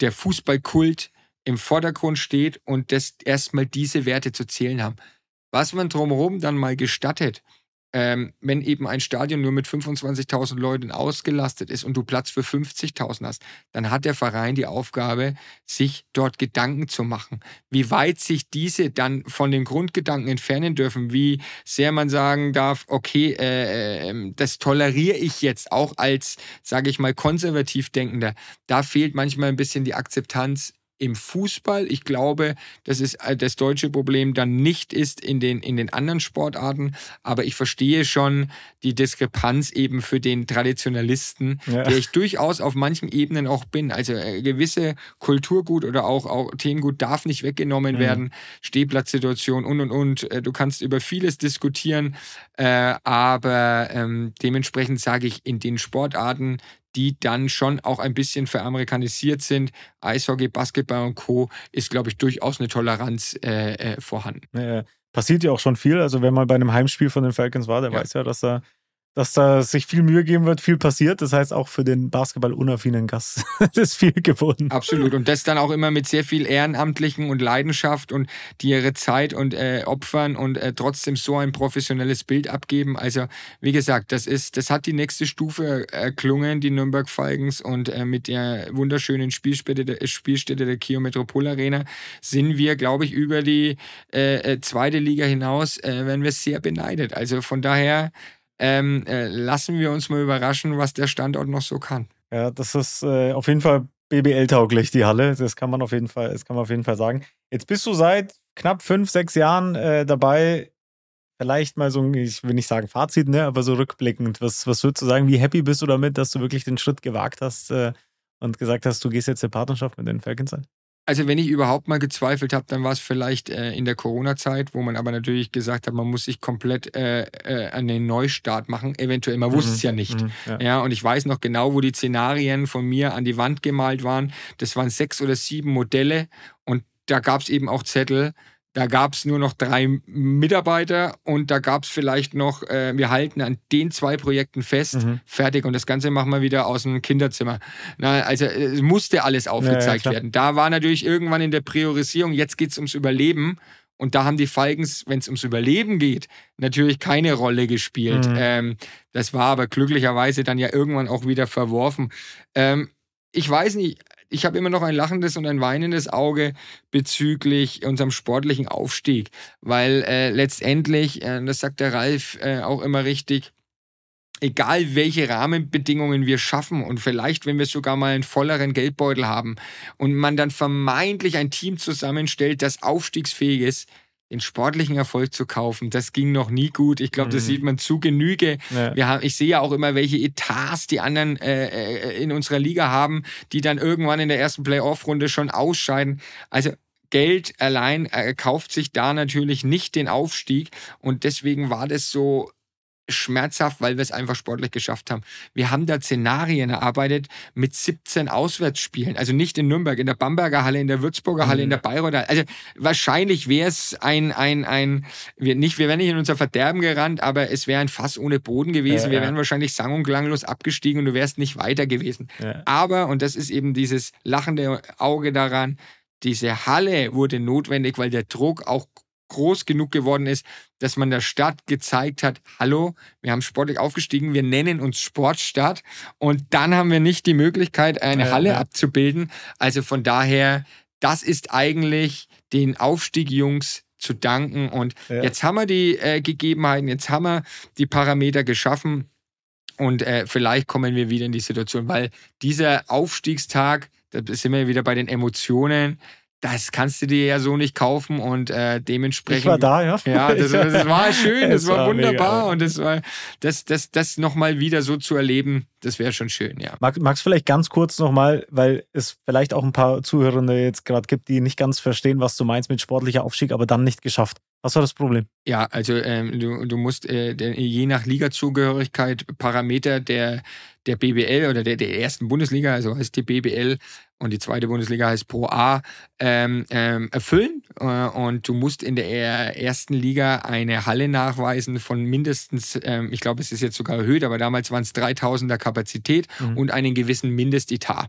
der Fußballkult im Vordergrund steht und dass erstmal diese Werte zu zählen haben. Was man drumherum dann mal gestattet, ähm, wenn eben ein Stadion nur mit 25.000 Leuten ausgelastet ist und du Platz für 50.000 hast, dann hat der Verein die Aufgabe, sich dort Gedanken zu machen. Wie weit sich diese dann von den Grundgedanken entfernen dürfen, wie sehr man sagen darf, okay, äh, ähm, das toleriere ich jetzt auch als, sage ich mal, konservativ Denkender. Da fehlt manchmal ein bisschen die Akzeptanz im Fußball. Ich glaube, dass es äh, das deutsche Problem dann nicht ist in den, in den anderen Sportarten. Aber ich verstehe schon die Diskrepanz eben für den Traditionalisten, ja. der ich durchaus auf manchen Ebenen auch bin. Also äh, gewisse Kulturgut oder auch, auch Themengut darf nicht weggenommen mhm. werden. Stehplatzsituation und und und. Äh, du kannst über vieles diskutieren. Aber ähm, dementsprechend sage ich, in den Sportarten, die dann schon auch ein bisschen veramerikanisiert sind. Eishockey, Basketball und Co. ist, glaube ich, durchaus eine Toleranz äh, äh, vorhanden. Ja, passiert ja auch schon viel. Also, wenn man bei einem Heimspiel von den Falcons war, der ja. weiß ja, dass da dass da sich viel Mühe geben wird, viel passiert. Das heißt, auch für den Basketball unaffinen Gast ist viel geboten. Absolut. Und das dann auch immer mit sehr viel Ehrenamtlichen und Leidenschaft und die ihre Zeit und äh, opfern und äh, trotzdem so ein professionelles Bild abgeben. Also, wie gesagt, das ist, das hat die nächste Stufe erklungen, die Nürnberg Falcons und äh, mit der wunderschönen Spielstätte der, Spielstätte der Kio Metropol Arena sind wir, glaube ich, über die äh, äh, zweite Liga hinaus, äh, werden wir sehr beneidet. Also von daher, ähm, äh, lassen wir uns mal überraschen, was der Standort noch so kann. Ja, das ist äh, auf jeden Fall BBL-tauglich, die Halle. Das kann man auf jeden Fall, das kann man auf jeden Fall sagen. Jetzt bist du seit knapp fünf, sechs Jahren äh, dabei. Vielleicht mal so ein, ich will nicht sagen Fazit, ne, aber so rückblickend. Was, was würdest du sagen? Wie happy bist du damit, dass du wirklich den Schritt gewagt hast äh, und gesagt hast, du gehst jetzt in Partnerschaft mit den Falcons ein? Also wenn ich überhaupt mal gezweifelt habe, dann war es vielleicht äh, in der Corona-Zeit, wo man aber natürlich gesagt hat, man muss sich komplett äh, äh, an den Neustart machen. Eventuell, man wusste es mhm. ja nicht. Mhm, ja. ja. und ich weiß noch genau, wo die Szenarien von mir an die Wand gemalt waren. Das waren sechs oder sieben Modelle und da gab es eben auch Zettel, da gab es nur noch drei Mitarbeiter und da gab es vielleicht noch, äh, wir halten an den zwei Projekten fest, mhm. fertig und das Ganze machen wir wieder aus dem Kinderzimmer. Na, also es musste alles aufgezeigt ja, ja, werden. Da war natürlich irgendwann in der Priorisierung, jetzt geht es ums Überleben. Und da haben die Falkens, wenn es ums Überleben geht, natürlich keine Rolle gespielt. Mhm. Ähm, das war aber glücklicherweise dann ja irgendwann auch wieder verworfen. Ähm, ich weiß nicht, ich habe immer noch ein lachendes und ein weinendes Auge bezüglich unserem sportlichen Aufstieg, weil äh, letztendlich, äh, das sagt der Ralf äh, auch immer richtig, egal welche Rahmenbedingungen wir schaffen und vielleicht, wenn wir sogar mal einen volleren Geldbeutel haben und man dann vermeintlich ein Team zusammenstellt, das aufstiegsfähig ist, den sportlichen Erfolg zu kaufen, das ging noch nie gut. Ich glaube, das mhm. sieht man zu Genüge. Ja. Wir haben, ich sehe ja auch immer, welche Etats die anderen äh, äh, in unserer Liga haben, die dann irgendwann in der ersten Playoff-Runde schon ausscheiden. Also Geld allein äh, kauft sich da natürlich nicht den Aufstieg und deswegen war das so schmerzhaft, weil wir es einfach sportlich geschafft haben. Wir haben da Szenarien erarbeitet mit 17 Auswärtsspielen. Also nicht in Nürnberg, in der Bamberger Halle, in der Würzburger Halle, mhm. in der Bayreuther. Also wahrscheinlich wäre es ein, ein, ein, wir, nicht, wir wären nicht in unser Verderben gerannt, aber es wäre ein Fass ohne Boden gewesen. Ja, wir wären wahrscheinlich sang- und klanglos abgestiegen und du wärst nicht weiter gewesen. Ja. Aber, und das ist eben dieses lachende Auge daran, diese Halle wurde notwendig, weil der Druck auch groß genug geworden ist, dass man der Stadt gezeigt hat, hallo, wir haben sportlich aufgestiegen, wir nennen uns Sportstadt und dann haben wir nicht die Möglichkeit, eine Halle ja. abzubilden. Also von daher, das ist eigentlich den Aufstieg-Jungs zu danken und ja. jetzt haben wir die äh, Gegebenheiten, jetzt haben wir die Parameter geschaffen und äh, vielleicht kommen wir wieder in die Situation, weil dieser Aufstiegstag, da sind wir wieder bei den Emotionen, das kannst du dir ja so nicht kaufen und äh, dementsprechend. Ich war da, ja. Ja, das, das war schön, das war, war, wunderbar mega. und das war, das, das, das nochmal wieder so zu erleben, das wäre schon schön, ja. Mag, magst du vielleicht ganz kurz nochmal, weil es vielleicht auch ein paar Zuhörende jetzt gerade gibt, die nicht ganz verstehen, was du meinst mit sportlicher Aufstieg, aber dann nicht geschafft. Was war das Problem? Ja, also ähm, du, du musst äh, je nach Ligazugehörigkeit Parameter der, der BBL oder der, der ersten Bundesliga, also heißt die BBL und die zweite Bundesliga heißt Pro A, ähm, ähm, erfüllen. Äh, und du musst in der ersten Liga eine Halle nachweisen von mindestens, ähm, ich glaube, es ist jetzt sogar erhöht, aber damals waren es 3000er Kapazität mhm. und einen gewissen Mindestetat.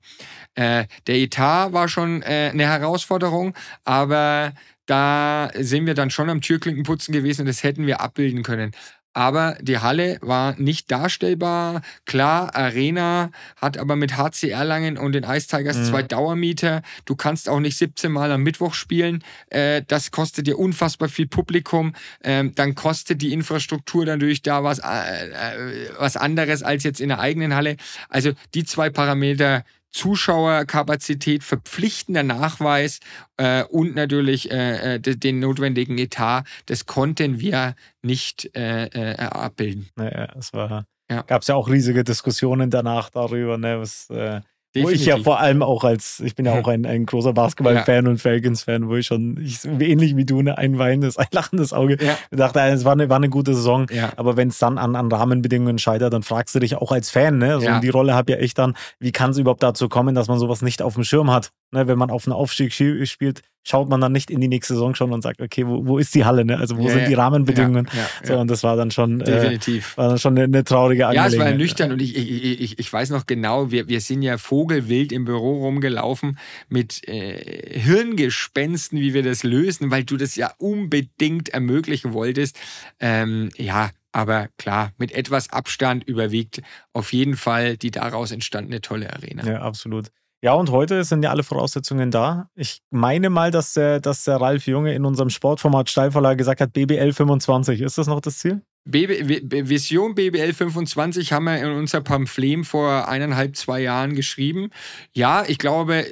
Äh, der Etat war schon äh, eine Herausforderung, aber da sind wir dann schon am Türklinkenputzen gewesen und das hätten wir abbilden können. Aber die Halle war nicht darstellbar. Klar, Arena hat aber mit HC Erlangen und den Ice Tigers mhm. zwei Dauermieter. Du kannst auch nicht 17 Mal am Mittwoch spielen. Äh, das kostet dir unfassbar viel Publikum. Ähm, dann kostet die Infrastruktur natürlich da was, äh, äh, was anderes als jetzt in der eigenen Halle. Also die zwei Parameter Zuschauerkapazität, verpflichtender Nachweis äh, und natürlich äh, äh den notwendigen Etat, das konnten wir nicht äh, äh, abbilden. Naja, es war, ja. gab es ja auch riesige Diskussionen danach darüber, ne, was äh, Definitiv. Wo ich ja vor allem auch als, ich bin ja auch ein, ein großer Basketball-Fan ja. und Falcons-Fan, wo ich schon, ich, ähnlich wie du, ne, ein weinendes, ein lachendes Auge, ja. dachte, es war eine, war eine gute Saison. Ja. Aber wenn es dann an, an Rahmenbedingungen scheitert, dann fragst du dich auch als Fan, ne? Also ja. die Rolle habe ja ich dann, wie kann es überhaupt dazu kommen, dass man sowas nicht auf dem Schirm hat? Ne? Wenn man auf einen Aufstieg spielt, schaut man dann nicht in die nächste Saison schon und sagt, okay, wo, wo ist die Halle? Ne? Also wo ja, sind die Rahmenbedingungen? Ja, ja, so, und das war dann schon, äh, Definitiv. Äh, war dann schon eine, eine traurige Angelegenheit. Ja, es war nüchtern und ich, ich, ich, ich weiß noch genau, wir, wir sind ja vogelwild im Büro rumgelaufen mit äh, Hirngespensten, wie wir das lösen, weil du das ja unbedingt ermöglichen wolltest. Ähm, ja, aber klar, mit etwas Abstand überwiegt auf jeden Fall die daraus entstandene tolle Arena. Ja, absolut. Ja, und heute sind ja alle Voraussetzungen da. Ich meine mal, dass der, dass der Ralf Junge in unserem Sportformat Steilverlag gesagt hat, BBL 25. Ist das noch das Ziel? BB, Vision BBL 25 haben wir in unser Pamphlet vor eineinhalb, zwei Jahren geschrieben. Ja, ich glaube,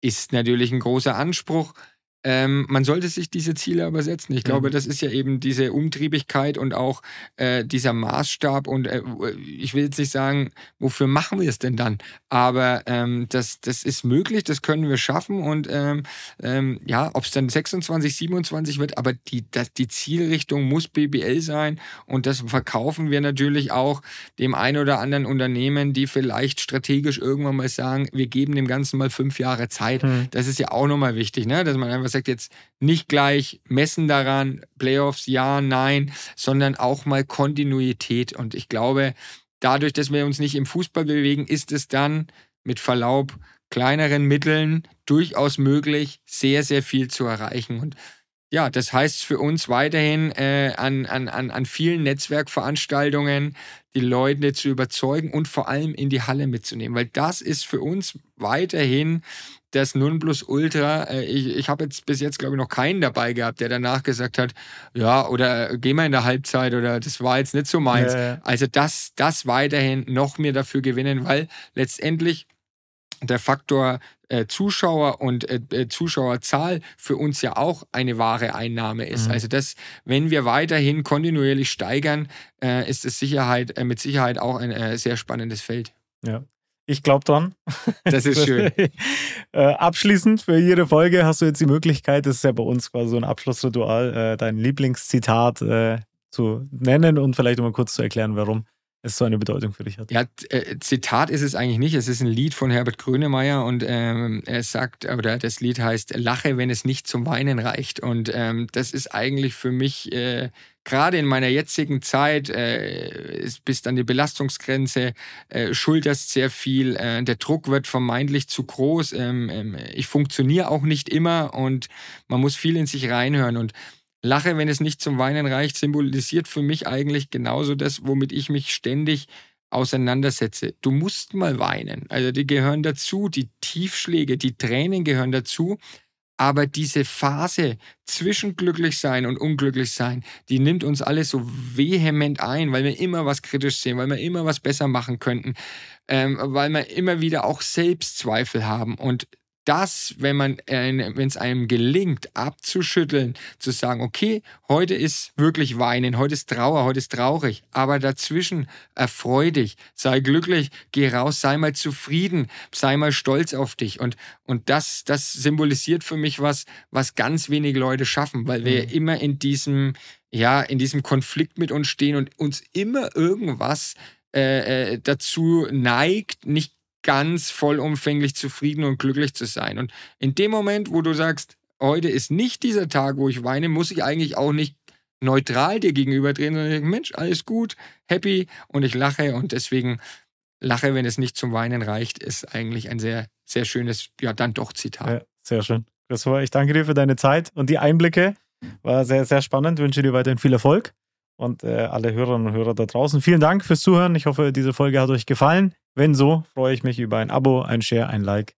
ist natürlich ein großer Anspruch. Ähm, man sollte sich diese Ziele aber setzen. Ich glaube, Mhm. das ist ja eben diese Umtriebigkeit und auch äh, dieser Maßstab. Und äh, ich will jetzt nicht sagen, wofür machen wir es denn dann? Aber ähm, das, das ist möglich, das können wir schaffen. Und ähm, ähm, ja, ob es dann 26, 27 wird, aber die, das, die Zielrichtung muss BBL sein. Und das verkaufen wir natürlich auch dem ein oder anderen Unternehmen, die vielleicht strategisch irgendwann mal sagen, wir geben dem Ganzen mal fünf Jahre Zeit. Hm. Das ist ja auch nochmal wichtig, ne? dass man einfach sagt, jetzt nicht gleich messen daran, Playoffs ja, nein, sondern auch mal Kontinuität. Und ich glaube, dadurch, dass wir uns nicht im Fußball bewegen, ist es dann mit Verlaub kleineren Mitteln durchaus möglich, sehr, sehr viel zu erreichen. Und ja, das heißt für uns weiterhin äh, an, an, an, an vielen Netzwerkveranstaltungen die Leute zu überzeugen und vor allem in die Halle mitzunehmen, weil das ist für uns weiterhin das Nonplusultra. Äh, ich ich habe jetzt bis jetzt, glaube ich, noch keinen dabei gehabt, der danach gesagt hat, ja, oder äh, geh mal in der Halbzeit oder das war jetzt nicht so meins. Ja. Also das, das weiterhin noch mehr dafür gewinnen, weil letztendlich der Faktor äh, Zuschauer und äh, äh, Zuschauerzahl für uns ja auch eine wahre Einnahme ist. Mhm. Also das, wenn wir weiterhin kontinuierlich steigern, äh, ist es Sicherheit, äh, mit Sicherheit auch ein sehr spannendes Feld. Ja. Ich glaube dran. Das ist schön. äh, abschließend für jede Folge hast du jetzt die Möglichkeit, das ist ja bei uns quasi so ein Abschlussritual, äh, dein Lieblingszitat äh, zu nennen und vielleicht mal kurz zu erklären, warum es so eine Bedeutung für dich hat. Ja, Zitat ist es eigentlich nicht. Es ist ein Lied von Herbert Grönemeyer und ähm, er sagt, oder das Lied heißt Lache, wenn es nicht zum Weinen reicht. Und ähm, das ist eigentlich für mich gerade in meiner jetzigen Zeit äh, ist bis an die Belastungsgrenze, äh, schulterst sehr viel, äh, der Druck wird vermeintlich zu groß. Ähm, ähm, ich funktioniere auch nicht immer und man muss viel in sich reinhören und Lache, wenn es nicht zum Weinen reicht, symbolisiert für mich eigentlich genauso das, womit ich mich ständig auseinandersetze. Du musst mal weinen. Also die gehören dazu, die Tiefschläge, die Tränen gehören dazu. Aber diese Phase zwischen glücklich sein und unglücklich sein, die nimmt uns alle so vehement ein, weil wir immer was kritisch sehen, weil wir immer was besser machen könnten, ähm, weil wir immer wieder auch Selbstzweifel haben. Und das, wenn man, äh, wenn es einem gelingt, abzuschütteln, zu sagen, okay, heute ist wirklich Weinen, heute ist Trauer, heute ist traurig, aber dazwischen erfreu dich, sei glücklich, geh raus, sei mal zufrieden, sei mal stolz auf dich. Und, und das, das symbolisiert für mich was, was ganz wenige Leute schaffen, weil wir Mhm. immer in diesem, ja, in diesem Konflikt mit uns stehen und uns immer irgendwas äh, äh, dazu neigt, nicht ganz vollumfänglich zufrieden und glücklich zu sein. Und in dem Moment, wo du sagst, heute ist nicht dieser Tag, wo ich weine, muss ich eigentlich auch nicht neutral dir gegenüberdrehen, sondern denken, Mensch, alles gut, happy und ich lache und deswegen lache, wenn es nicht zum Weinen reicht, ist eigentlich ein sehr, sehr schönes, ja, dann doch Zitat. Ja, sehr schön. Christopher, ich danke dir für deine Zeit und die Einblicke. War sehr, sehr spannend. Wünsche dir weiterhin viel Erfolg. Und äh, alle Hörerinnen und Hörer da draußen, vielen Dank fürs Zuhören. Ich hoffe, diese Folge hat euch gefallen. Wenn so, freue ich mich über ein Abo, ein Share, ein Like.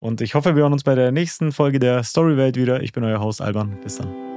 Und ich hoffe, wir hören uns bei der nächsten Folge der Storywelt wieder. Ich bin euer Host Alban. Bis dann.